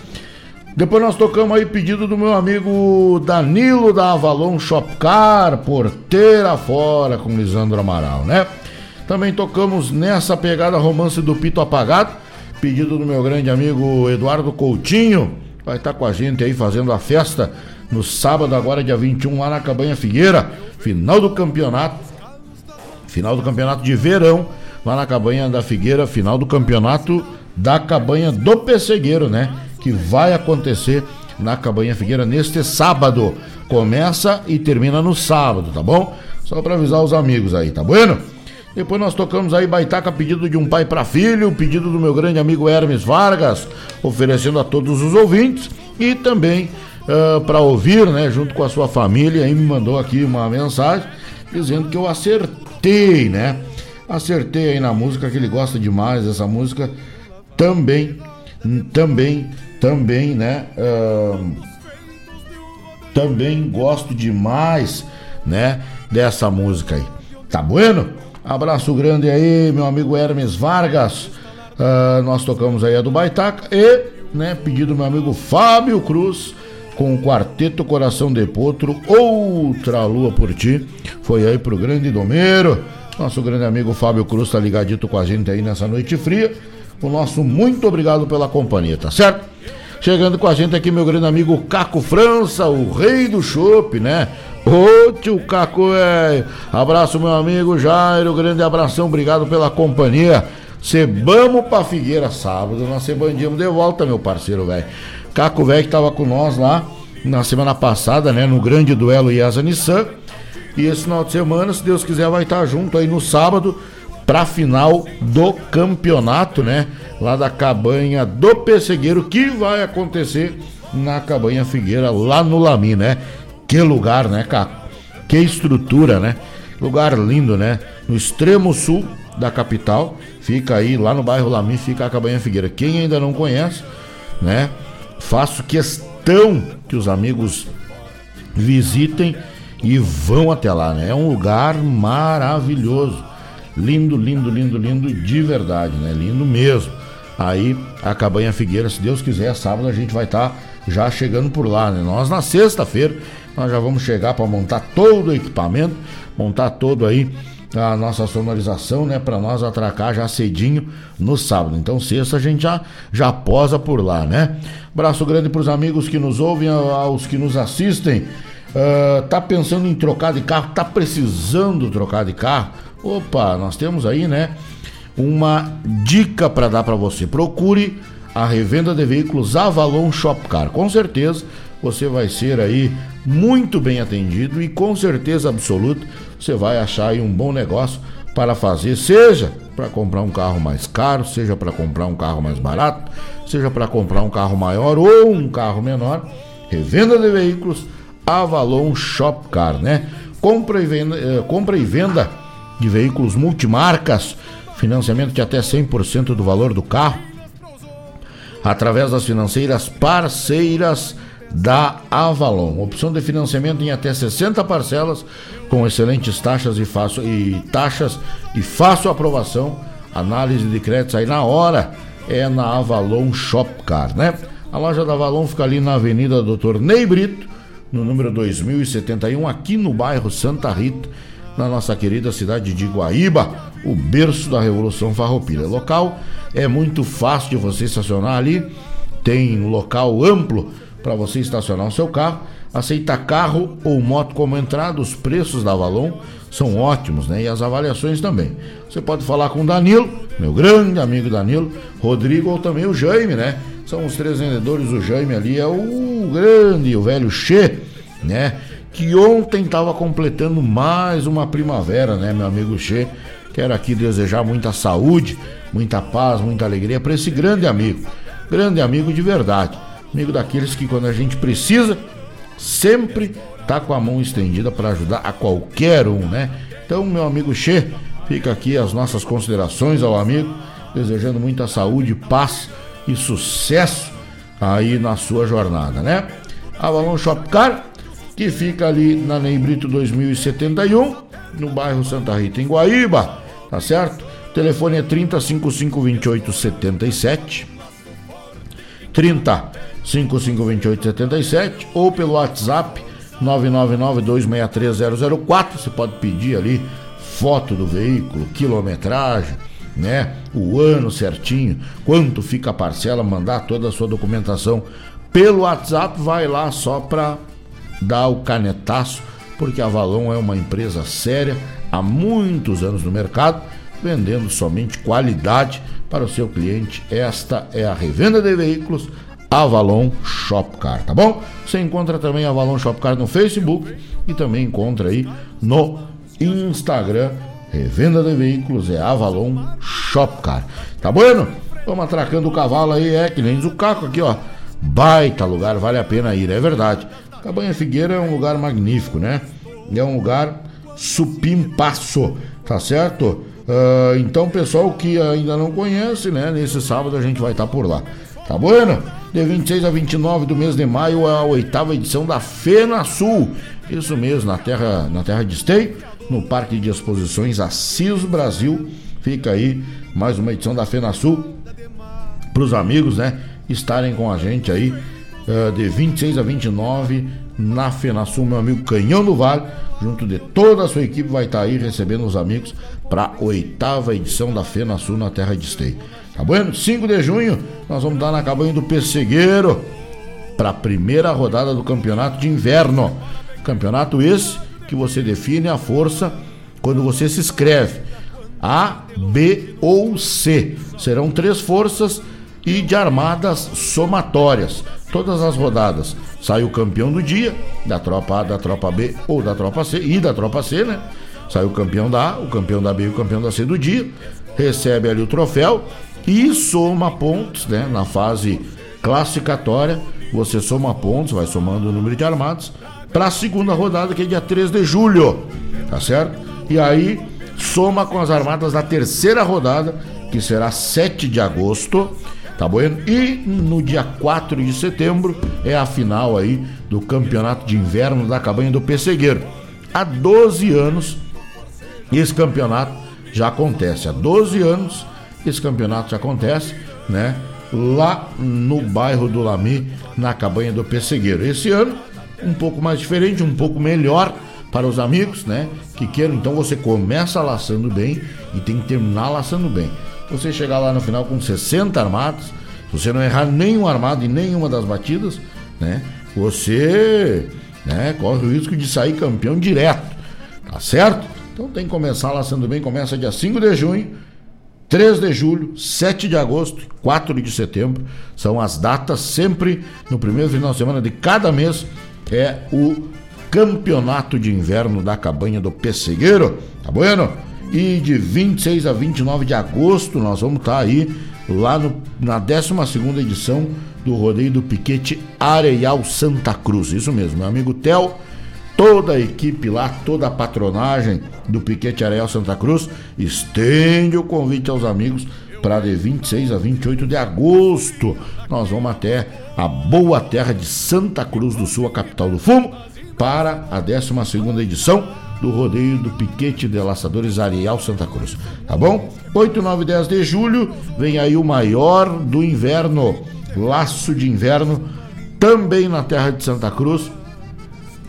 Depois nós tocamos aí pedido do meu amigo Danilo da Avalon Shopcar, porteira fora com Lisandro Amaral, né? Também tocamos nessa pegada romance do Pito Apagado, pedido do meu grande amigo Eduardo Coutinho, vai estar com a gente aí fazendo a festa no sábado, agora dia 21, lá na Cabanha Figueira, final do campeonato, final do campeonato de verão, lá na Cabanha da Figueira, final do campeonato da Cabanha do Pessegueiro, né? que vai acontecer na Cabanha Figueira neste sábado. Começa e termina no sábado, tá bom? Só para avisar os amigos aí, tá bueno? Depois nós tocamos aí Baitaca, pedido de um pai para filho, pedido do meu grande amigo Hermes Vargas, oferecendo a todos os ouvintes e também uh, para ouvir, né, junto com a sua família, e me mandou aqui uma mensagem dizendo que eu acertei, né? Acertei aí na música que ele gosta demais, essa música também, também, também, né? Uh, também gosto demais, né? Dessa música aí. Tá bueno? Abraço grande aí, meu amigo Hermes Vargas. Uh, nós tocamos aí a do Baitaca e, né, pedido do meu amigo Fábio Cruz com o quarteto Coração de Potro, Outra Lua por Ti. Foi aí pro grande Domeiro. Nosso grande amigo Fábio Cruz tá ligadito com a gente aí nessa noite fria. O nosso muito obrigado pela companhia, tá certo? Chegando com a gente aqui, meu grande amigo Caco França, o rei do chopp, né? Ô tio Caco, velho. Abraço, meu amigo Jairo. Grande abração, obrigado pela companhia. Cebamos pra Figueira sábado, nós cebandíamos de volta, meu parceiro, velho. Caco, velho, que tava com nós lá na semana passada, né? No grande duelo IASA Nissan. E esse final de semana, se Deus quiser, vai estar junto aí no sábado pra final do campeonato, né? Lá da cabanha do Pessegueiro, que vai acontecer na cabanha Figueira, lá no Lami, né? Que lugar, né, Caco? Que estrutura, né? Lugar lindo, né? No extremo sul da capital, fica aí, lá no bairro Lami, fica a cabanha Figueira. Quem ainda não conhece, né? Faço questão que os amigos visitem e vão até lá, né? É um lugar maravilhoso. Lindo, lindo, lindo, lindo de verdade, né? Lindo mesmo. Aí a Cabanha Figueira, se Deus quiser, sábado a gente vai estar tá já chegando por lá, né? Nós na sexta-feira nós já vamos chegar para montar todo o equipamento, montar todo aí a nossa sonorização, né, para nós atracar já cedinho no sábado. Então, sexta a gente já já posa por lá, né? Braço grande para os amigos que nos ouvem, aos que nos assistem. Uh, tá pensando em trocar de carro, tá precisando trocar de carro? Opa, nós temos aí, né, uma dica para dar para você. Procure a revenda de veículos Avalon Shopcar. Com certeza você vai ser aí muito bem atendido e com certeza absoluta você vai achar aí um bom negócio para fazer, seja para comprar um carro mais caro, seja para comprar um carro mais barato, seja para comprar um carro maior ou um carro menor. Revenda de veículos Avalon Shopcar, né? Compra e venda, eh, compra e venda de veículos multimarcas, financiamento de até 100% do valor do carro, através das financeiras parceiras da Avalon. Opção de financiamento em até 60 parcelas com excelentes taxas e fácil e taxas e fácil aprovação. Análise de créditos aí na hora é na Avalon Shopcar, né? A loja da Avalon fica ali na Avenida Doutor Ney Brito, no número 2071, aqui no bairro Santa Rita, na nossa querida cidade de Guaíba, o berço da Revolução Farroupilha. Local é muito fácil de você estacionar ali, tem um local amplo para você estacionar o seu carro. Aceita carro ou moto como entrada, os preços da Avalon são ótimos, né? E as avaliações também. Você pode falar com o Danilo, meu grande amigo Danilo, Rodrigo ou também o Jaime, né? São os três vendedores, o Jaime ali é o grande, o velho Che, né? Que ontem estava completando mais uma primavera, né, meu amigo Che? Quero aqui desejar muita saúde, muita paz, muita alegria para esse grande amigo. Grande amigo de verdade amigo daqueles que quando a gente precisa, sempre tá com a mão estendida para ajudar a qualquer um, né? Então, meu amigo Che, fica aqui as nossas considerações ao amigo, desejando muita saúde, paz e sucesso aí na sua jornada, né? Avalon Shopcar, que fica ali na Ney Brito 2071, no bairro Santa Rita, em Guaíba, tá certo? Telefone é 30 55 28 77 30 552877 ou pelo WhatsApp 999-263-004. Você pode pedir ali foto do veículo, quilometragem, né? O ano certinho, quanto fica a parcela, mandar toda a sua documentação pelo WhatsApp, vai lá só para dar o canetaço, porque a Valon é uma empresa séria, há muitos anos no mercado, vendendo somente qualidade para o seu cliente. Esta é a revenda de veículos Avalon Shopcar, tá bom? Você encontra também Avalon Shopcar no Facebook e também encontra aí no Instagram. Revenda de veículos é Avalon Shopcar. Tá bueno? Vamos atracando o cavalo aí, é que nem o caco aqui, ó. Baita lugar, vale a pena ir, é verdade. Cabanha Figueira é um lugar magnífico, né? É um lugar supimpasso, tá certo? Uh, então, pessoal que ainda não conhece, né? Nesse sábado a gente vai estar tá por lá. Tá bueno? De 26 a 29 do mês de maio, a oitava edição da Fena Sul. Isso mesmo, na terra, na terra de Esteio, no Parque de Exposições Assis Brasil. Fica aí mais uma edição da Fena Sul para os amigos, né? Estarem com a gente aí uh, de 26 a 29 na FenaSul, meu amigo Canhão do Vale, junto de toda a sua equipe, vai estar tá aí recebendo os amigos para a oitava edição da FenaSul na Terra de Esteio. Tá bueno? 5 de junho, nós vamos dar na cabanha do Pessegueiro para a primeira rodada do campeonato de inverno. Campeonato esse que você define a força quando você se inscreve. A, B ou C. Serão três forças e de armadas somatórias. Todas as rodadas sai o campeão do dia, da tropa A, da tropa B ou da tropa C, e da tropa C, né? Sai o campeão da A, o campeão da B e o campeão da C do dia, recebe ali o troféu e soma pontos, né? Na fase classificatória, você soma pontos, vai somando o número de armados, para a segunda rodada, que é dia 3 de julho, tá certo? E aí soma com as armadas da terceira rodada, que será 7 de agosto Tá bueno? E no dia 4 de setembro é a final aí do Campeonato de Inverno da Cabanha do Pessegueiro. Há 12 anos esse campeonato já acontece. Há 12 anos esse campeonato acontece, né? Lá no bairro do Lami, na Cabanha do Pessegueiro. Esse ano, um pouco mais diferente, um pouco melhor para os amigos, né? Que queiram. Então você começa laçando bem e tem que terminar laçando bem você chegar lá no final com 60 armados, se você não errar nenhum armado em nenhuma das batidas, né? Você né, corre o risco de sair campeão direto. Tá certo? Então tem que começar laçando bem, começa dia 5 de junho, 3 de julho, 7 de agosto, 4 de setembro. São as datas sempre no primeiro final de semana de cada mês. É o campeonato de inverno da cabanha do Pessegueiro. Tá bueno? E de 26 a 29 de agosto nós vamos estar tá aí lá no, na 12 edição do Rodeio do Piquete Areial Santa Cruz. Isso mesmo, meu amigo Theo, toda a equipe lá, toda a patronagem do Piquete Areial Santa Cruz estende o convite aos amigos para de 26 a 28 de agosto. Nós vamos até a boa terra de Santa Cruz do Sul, a capital do fumo, para a 12 edição do rodeio do Piquete de Laçadores Arial Santa Cruz. Tá bom? 8, 9 10 de julho vem aí o maior do inverno, Laço de Inverno, também na terra de Santa Cruz.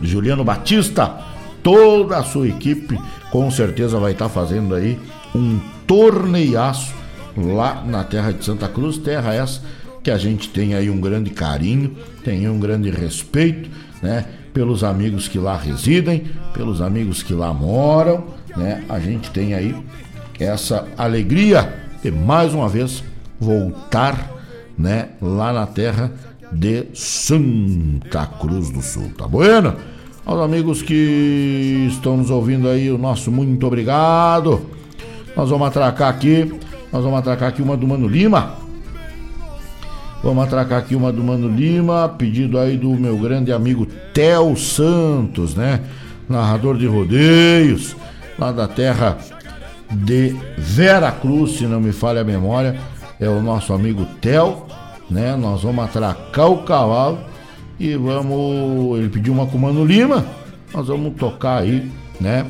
Juliano Batista, toda a sua equipe com certeza vai estar tá fazendo aí um torneiaço lá na terra de Santa Cruz, terra essa que a gente tem aí um grande carinho, tem um grande respeito, né? pelos amigos que lá residem, pelos amigos que lá moram, né? A gente tem aí essa alegria de mais uma vez voltar, né, lá na terra de Santa Cruz do Sul, tá bueno? Aos amigos que estão nos ouvindo aí, o nosso muito obrigado. Nós vamos atracar aqui, nós vamos atracar aqui uma do Mano Lima, Vamos atracar aqui uma do Mano Lima, pedido aí do meu grande amigo Tel Santos, né? Narrador de rodeios, lá da terra de Vera Cruz, se não me falha a memória, é o nosso amigo Tel, né? Nós vamos atracar o cavalo e vamos. Ele pediu uma com o Mano Lima, nós vamos tocar aí, né?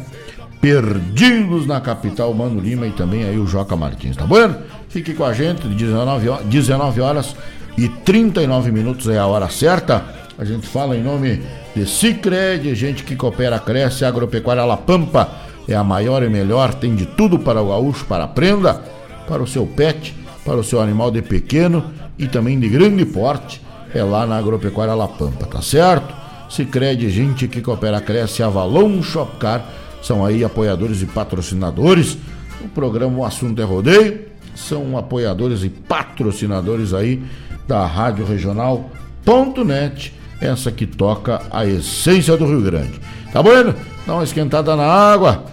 Perdidos na capital, Mano Lima e também aí o Joca Martins, tá bom? Fique com a gente, 19 horas, 19 horas e 39 minutos é a hora certa. A gente fala em nome de Cicred, gente que coopera, cresce, agropecuária La Pampa é a maior e melhor, tem de tudo para o gaúcho, para a prenda, para o seu pet, para o seu animal de pequeno e também de grande porte, é lá na agropecuária La Pampa, tá certo? Cicred, gente que coopera, cresce, Avalon Shopcar, são aí apoiadores e patrocinadores. O programa O Assunto é Rodeio, são apoiadores e patrocinadores aí da Rádio Regional.net, essa que toca a essência do Rio Grande. Tá bueno? Dá uma esquentada na água,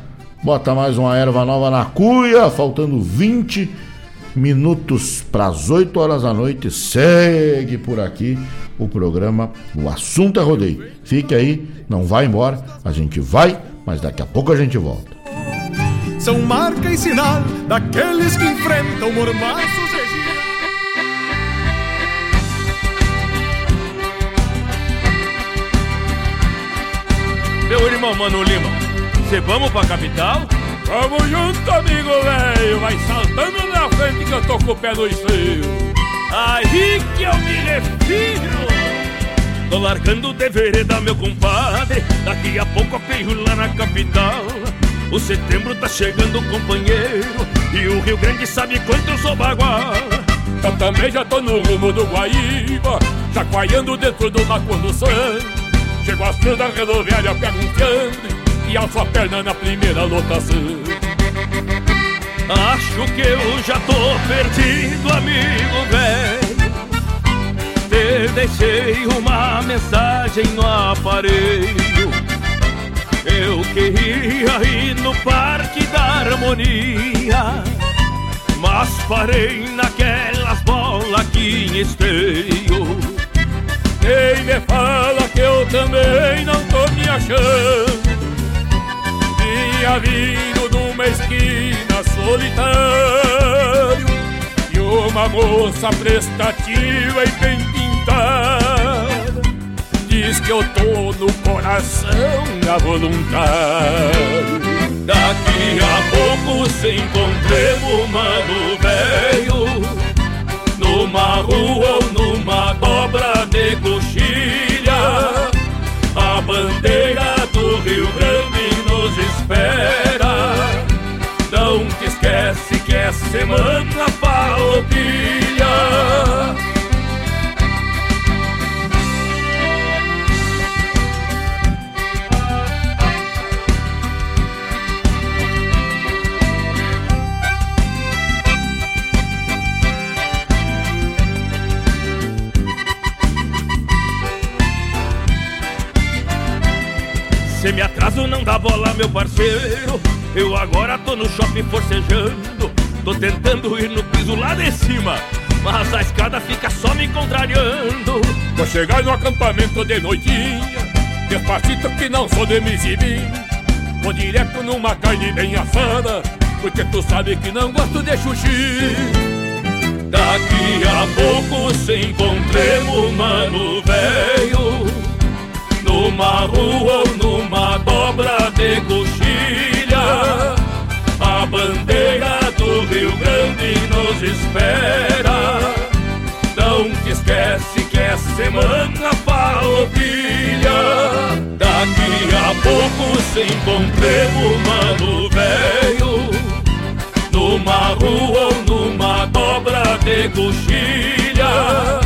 bota mais uma erva nova na cuia, faltando 20 minutos para as 8 horas da noite. Segue por aqui o programa O Assunto é Rodeio. Fique aí, não vai embora. A gente vai, mas daqui a pouco a gente volta. São marca e sinal daqueles que enfrentam mormaços e Meu irmão Mano Lima, cê vamos pra capital? Vamos junto, amigo velho, vai saltando na frente que eu tô com o pé no esteio. Aí que eu me refiro. Tô largando de vereda, meu compadre, daqui a pouco apeio lá na capital. O setembro tá chegando, companheiro, e o Rio Grande sabe quanto eu sou bagual. Eu também já tô no rumo do Guaíba, chacoalhando dentro do uma condução. Chego às três da rodoviária, pego um fiambre e a perna na primeira lotação. Acho que eu já tô perdido, amigo velho. Te deixei uma mensagem no aparelho. Eu queria ir no Parque da Harmonia, mas parei naquelas bolas que esteio. Quem me fala que eu também não tô me achando Tinha vindo numa esquina solitário E uma moça prestativa e bem pintada Diz que eu tô no coração da voluntário Daqui a pouco se encontremos, mano velho numa rua ou numa dobra de coxilha. A bandeira do Rio esquece que é semana farroupilha. Se me atraso não dá bola, meu parceiro Eu agora tô no shopping forcejando. Tô tentando ir no piso lá de cima Mas a escada fica só me contrariando. Vou chegar no acampamento de noitinha Despacito que não sou de me Vou direto numa carne bem assada Porque tu sabe que não gosto de xuxi Daqui a pouco se encontremos, mano velho numa rua ou numa dobra de coxilha. A bandeira do Rio Grande nos espera. Não te esquece que é semana farroupilha. Daqui a pouco se encontremos, mano velho. Numa rua ou numa dobra de coxilha.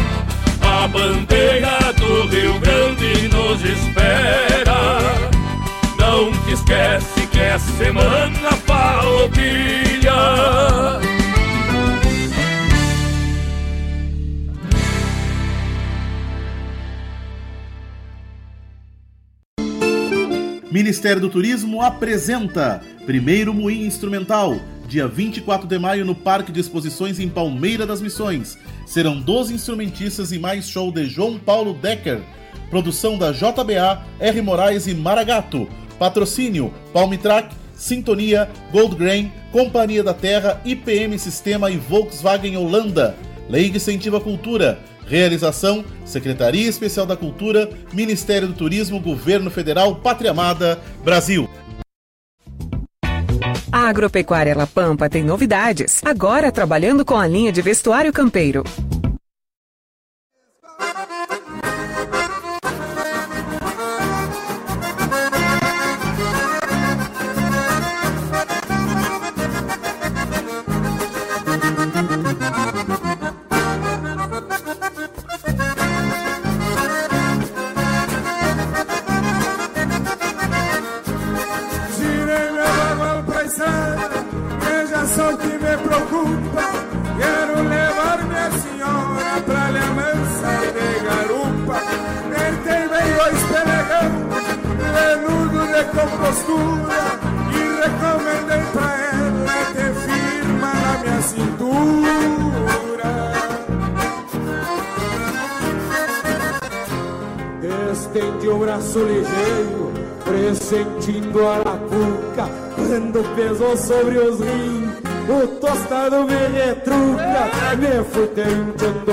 A bandeira do Rio Grande nos espera. Não te esquece que é semana farroupilha. Ministério do Turismo apresenta Primeiro Moinho Instrumental, dia 24 de maio no Parque de Exposições em Palmeira das Missões. Serão 12 instrumentistas e mais show de João Paulo Decker. Produção da JBA, R. Moraes e Maragato. Patrocínio Palmitrack, Sintonia, Gold Grain, Companhia da Terra, IPM Sistema e Volkswagen Holanda. Lei de Incentivo à Cultura. Realização: Secretaria Especial da Cultura, Ministério do Turismo, Governo Federal, Pátria Amada, Brasil. A Agropecuária La Pampa tem novidades. Agora trabalhando com a linha de vestuário campeiro. postura e recomendei pra ela ter firma na minha cintura. Estendi o braço ligeiro, pressentindo a lacuca, quando pesou sobre os rins. O tostado me retruca, me fui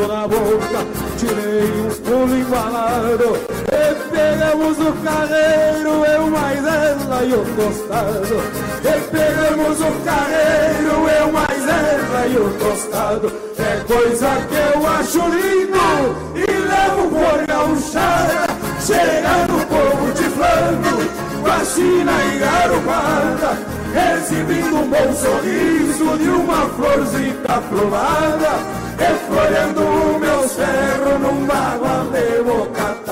na boca, tirei um pulo embalado pegamos o carreiro, eu mais ela e o tostado. E pegamos o carreiro, eu mais ela e o tostado. É coisa que eu acho lindo e levo por gauchada, chega no povo de flanco, vacina e garopada exibindo um bom sorriso de uma florzita aprovada, reflorando o meu cerro num bagual de bocatada.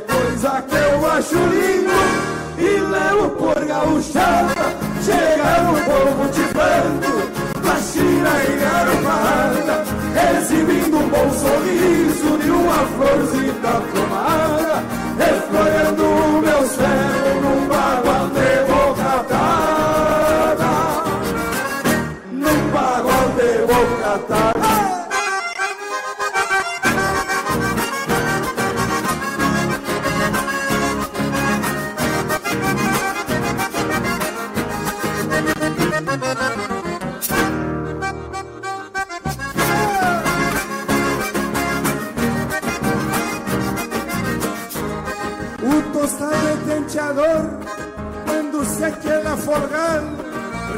Coisa que eu acho lindo. E levo por gauchada, chega no povo de bando, vacina e garopada, exibindo um bom sorriso de uma florzita aprovada, reflorando o meu cerro quer folgar,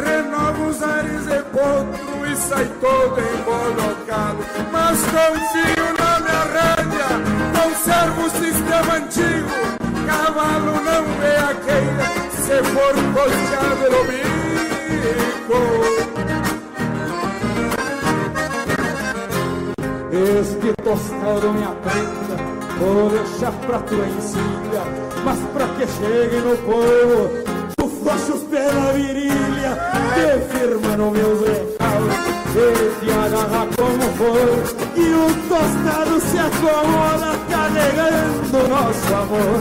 renova os ares de potro e sai todo embolocado. Mas confio na minha rédea, conservo o sistema antigo. Cavalo não é a queira, se for costeado no bico. Este tostado me aprenda, vou deixar pra tua encilha, mas pra que chegue no povo, flocha os pés na virilha, te firma no meus recalos, e te agarra como for, e o tostado se acomoda carregando nosso amor,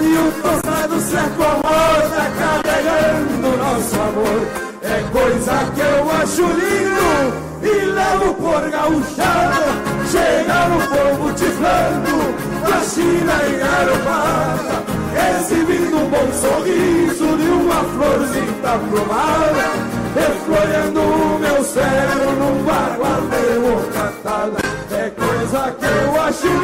e o tostado se acomoda carregando nosso amor, é coisa que eu acho lindo e levo por gauchada. Chega no povo tiflando, vacina e garopada, exibindo um bom sorriso de uma florzinha aprovada, reflorando o meu cérebro num bagual de bocatada. É coisa que eu acho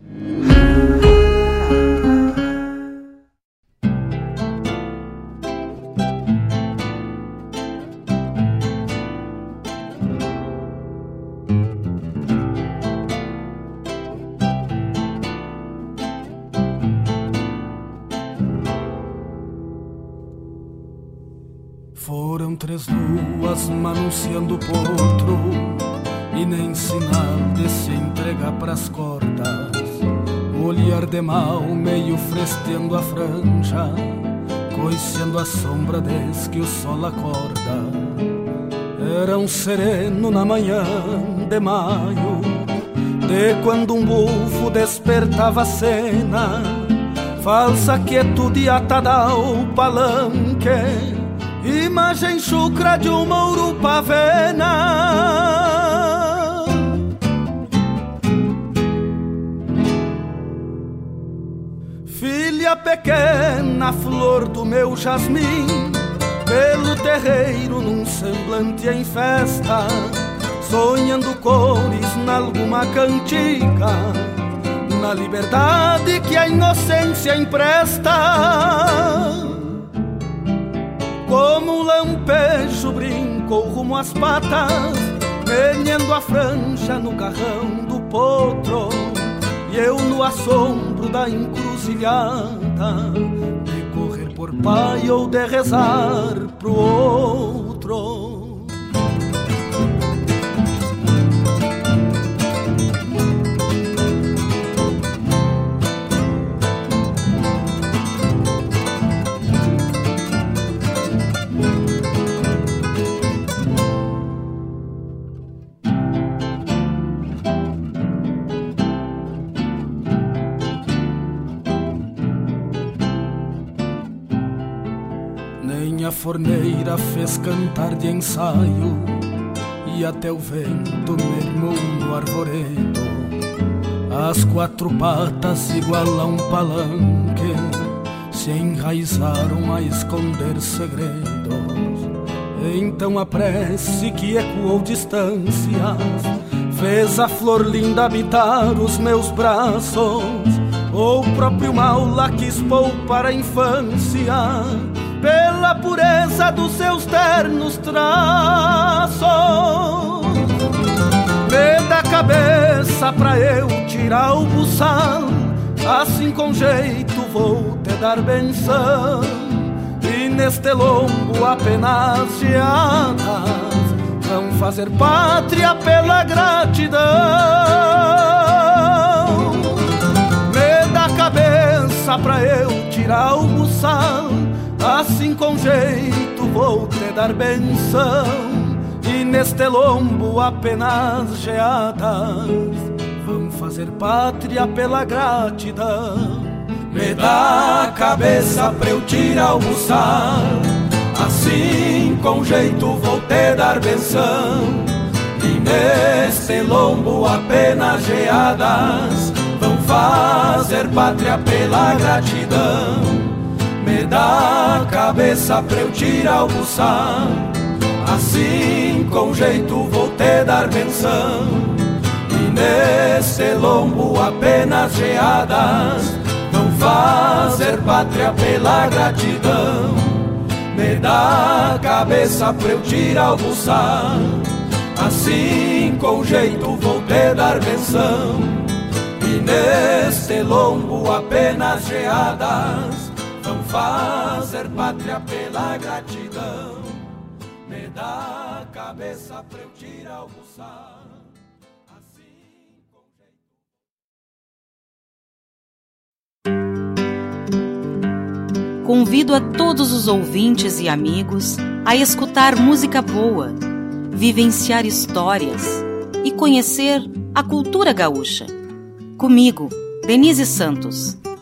de mal meio fresteando a franja Coiceando a sombra desde que o sol acorda. Era um sereno na manhã de maio De quando um bufo despertava a cena. Falsa quietude atada ao palanque Imagem chucra de uma urupavena pequena, flor do meu jasmim Pelo terreiro num semblante em festa Sonhando cores nalguma cantiga na liberdade que a inocência empresta. Como um lampejo brincou rumo às patas, menendo a franja no carrão do potro. E eu no assombro da encruzilhada, de correr por pai ou de rezar pro outro. Forneira fez cantar de ensaio e até o vento mermou no arvoredo. As quatro patas igual a um palanque se enraizaram a esconder segredos. Então a prece que ecoou distâncias fez a flor linda habitar os meus braços. Ou o próprio mal lá quis poupar a infância pela pureza dos seus ternos traços. Me dá cabeça pra eu tirar o buçal, assim com jeito vou te dar benção. E neste lombo apenas geadas vão fazer pátria pela gratidão. Me dá cabeça pra eu tirar o buçal Assim com jeito vou te dar benção E neste lombo apenas geadas Vão fazer pátria pela gratidão. Me dá a cabeça pra eu o buçal Assim com jeito vou te dar benção E neste lombo apenas geadas Vão fazer pátria pela gratidão me dá cabeça pra eu tirar buçal Assim com jeito vou te dar benção E nesse lombo apenas geadas Vão fazer pátria pela gratidão. Me dá cabeça pra eu tirar buçal Assim com jeito vou te dar benção E neste lombo apenas geadas Vão fazer pátria pela gratidão. Me dá cabeça pra eu tirar o buçal. Convido a todos os ouvintes e amigos a escutar música boa, vivenciar histórias e conhecer a cultura gaúcha. Comigo, Denise Santos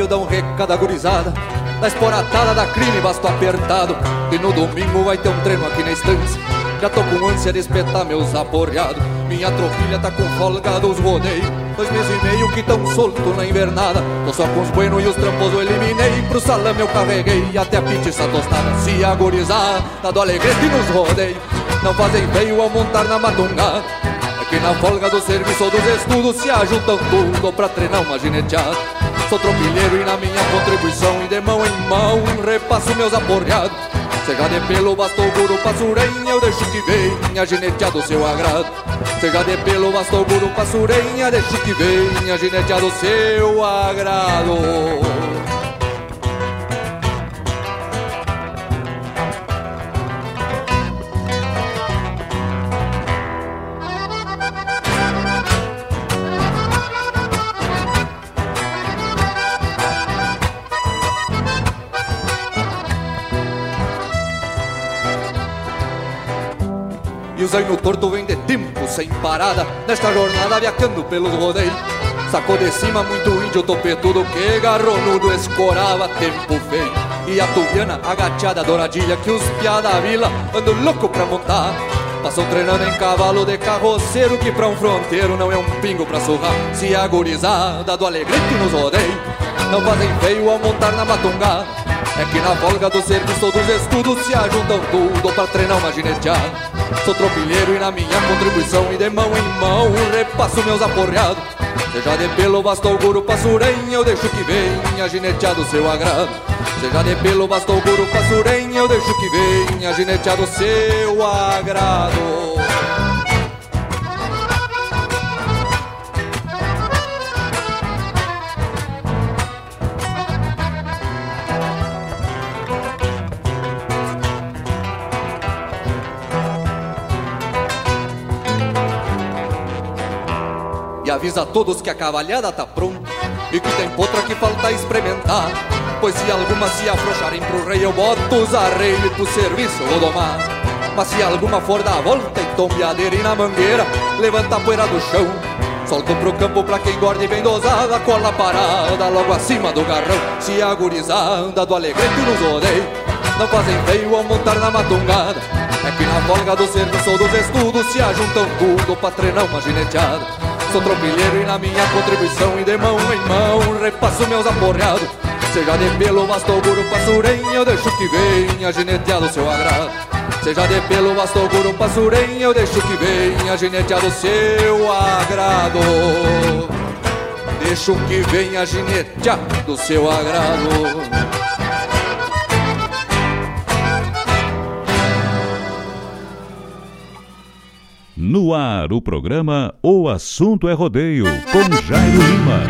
velho dá um recado agorizada Da esporatada da crime basto apertado. E no domingo vai ter um treino aqui na estância. Já tô com ânsia de espetar meus aporreados. Minha tropilha tá com folga dos rodeios. Dois meses e meio que tão solto na invernada. Tô só com os buenos e os trampos eu eliminei. Pro salame eu carreguei até a pizza tostada. Se agorizar, tá do alegrete nos rodeios Não fazem feio ao montar na matungada é que na folga do serviço ou dos estudos se ajuntam tudo pra treinar uma gineteada Sou tropilheiro e na minha contribuição E de mão em mão repasso meus aporreados. Seja de pelo, bastou guru, passurenha Eu deixo que venha gineteado seu agrado. Seja de pelo, bastou guru, passurenha Deixo que venha gineteado seu agrado E o zaino torto vem de tempo sem parada. Nesta jornada viajando pelos rodeios Sacou de cima muito índio topetudo Que garronudo escorava tempo feio. E a tubiana agachada douradilha Que os piá da vila andam louco pra montar. Passam treinando em cavalo de carroceiro Que pra um fronteiro não é um pingo pra surrar. Se a gurizada do alegrete nos rodeia Não fazem feio ao montar na matungada É que na folga do serviço dos estudos Se ajuntam tudo pra treinar uma gineteada Sou tropilheiro e na minha contribuição E de mão em mão repasso meus aporreados. Seja de pelo, bastou guru, passurenha Eu deixo que venha gineteado seu agrado. Seja de pelo, bastou guru, passurenha Eu deixo que venha gineteado seu agrado avisa a todos que a cavalhada tá pronta E que tem potra que falta experimentar. Pois se alguma se afrouxarem pro rei Eu boto os arreios pro serviço vou domar. Mas se alguma for dar a volta E tombeadeira e na mangueira Levanta a poeira do chão. Solto pro campo pra quem gorde bem dosada Cola parada logo acima do garrão. Se a do alegrete nos odeia Não fazem feio ao montar na matungada. É que na folga do serviço ou dos estudos Se ajuntam tudo pra treinar uma gineteada Sou tropilheiro e na minha contribuição E de mão em mão repasso meus aporreados. Seja de pelo, bastou guru, passurenha Eu deixo que venha gineteado seu agrado. Seja de pelo, bastou guru, passurenha Eu deixo que venha gineteado seu agrado. Deixo que venha gineteado seu agrado No ar, o programa O Assunto é Rodeio, com Jairo Lima.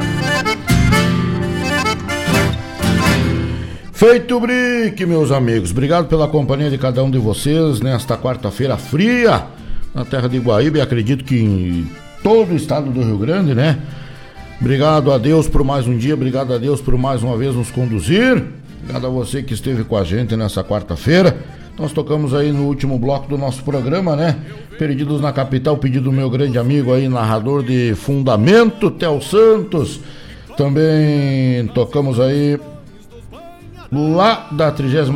Feito o brique, meus amigos. Obrigado pela companhia de cada um de vocês nesta quarta-feira fria na terra de Guaíba e acredito que em todo o estado do Rio Grande, né? Obrigado a Deus por mais um dia, obrigado a Deus por mais uma vez nos conduzir. Obrigado a você que esteve com a gente nessa quarta-feira. Nós tocamos aí no último bloco do nosso programa, né? Perdidos na capital, pedido do meu grande amigo aí, narrador de Fundamento, Tel Santos. Também tocamos aí lá da 36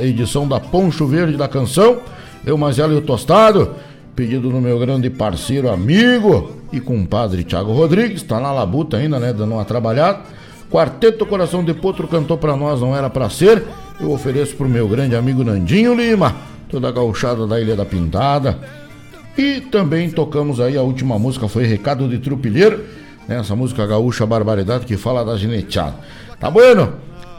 edição da Poncho Verde da Canção, eu, Mazela e o Tostado, pedido do meu grande parceiro, amigo e compadre Thiago Rodrigues, tá na labuta ainda, né, dando uma trabalhada. Quarteto Coração de Potro cantou pra nós, não era pra ser. Eu ofereço pro meu grande amigo Nandinho Lima, toda a gauchada da Ilha da Pintada. E também tocamos aí a última música, foi Recado de Trupilheiro, né, essa música gaúcha Barbaridade que fala da gineteada. Tá bueno?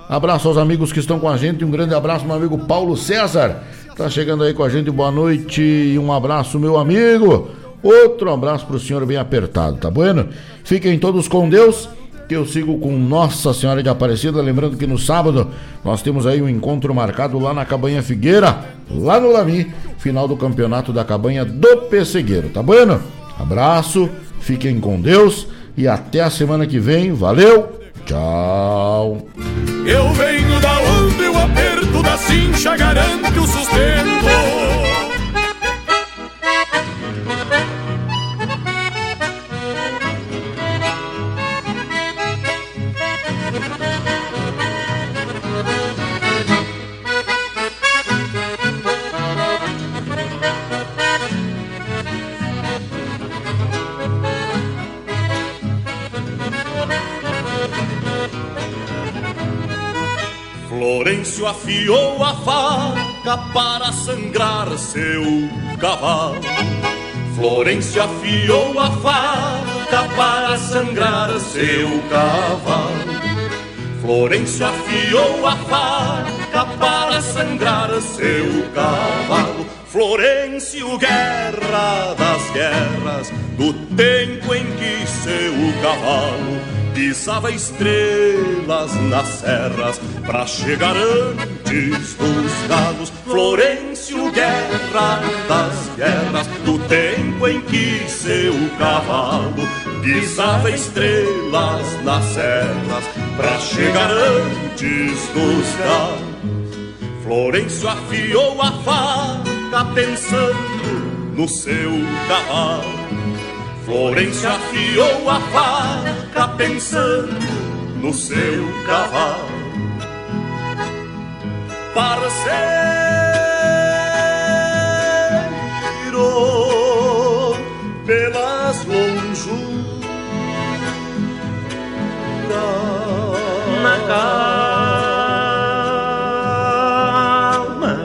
Abraço aos amigos que estão com a gente. Um grande abraço, meu amigo Paulo César. Tá chegando aí com a gente. Boa noite e um abraço, meu amigo. Outro abraço pro senhor bem apertado, tá bueno? Fiquem todos com Deus. Que eu sigo com Nossa Senhora de Aparecida. Lembrando que no sábado nós temos aí um encontro marcado lá na Cabanha Figueira, lá no Lami, final do campeonato da Cabanha do Pessegueiro, tá bueno? Abraço, fiquem com Deus e até a semana que vem. Valeu! Tchau. Eu venho da onde o aperto da cincha garante o sustento. Para sangrar seu cavalo. Florencio afiou a faca para sangrar seu cavalo. Florencio afiou a faca para sangrar seu cavalo. Florencio, guerra das guerras, do tempo em que seu cavalo pisava estrelas nas serras para chegar antes dos galos. Florencio, guerra das guerras, do tempo em que seu cavalo pisava estrelas nas serras para chegar antes dos galos. Florencio afiou a faca pensando no seu cavalo. Florencio afiou a faca pensando no seu cavalo. Parceiro, calma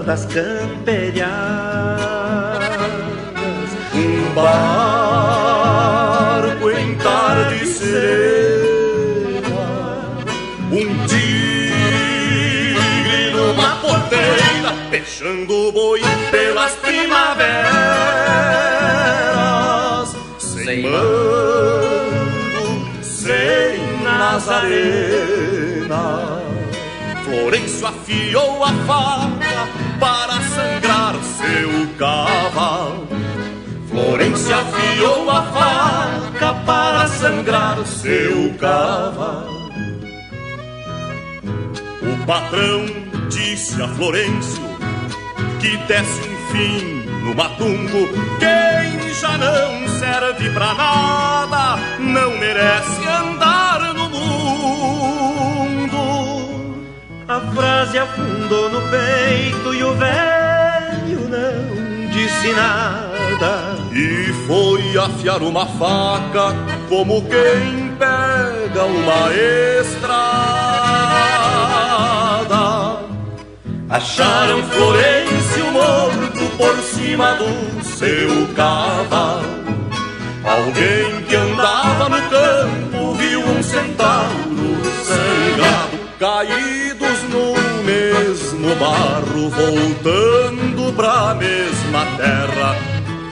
das camperiadas, um barco em tarde serena, um tigre numa porteira, fechando o boi pelas primaveras, sem mando, sem Nazarena. Florencio afiou a faca para sangrar seu cavalo. Florencio afiou a faca para sangrar seu cavalo. O patrão disse a Florencio que desse um fim no matungo. Quem já não serve pra nada não merece andar no mundo. A frase afundou no peito e o velho não disse nada. E foi afiar uma faca como quem pega uma estrada. Acharam Florencio morto por cima do seu cavalo. Alguém que andava no campo viu um centauro sangrado, Caídos no mesmo barro, voltando pra mesma terra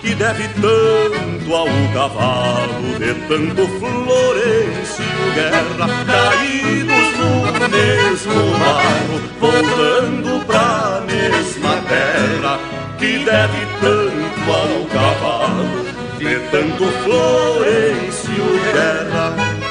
que deve tanto ao cavalo de tanto Florencio Guerra. Caídos no mesmo barro, voltando pra mesma terra que deve tanto ao cavalo de tanto Florencio Guerra.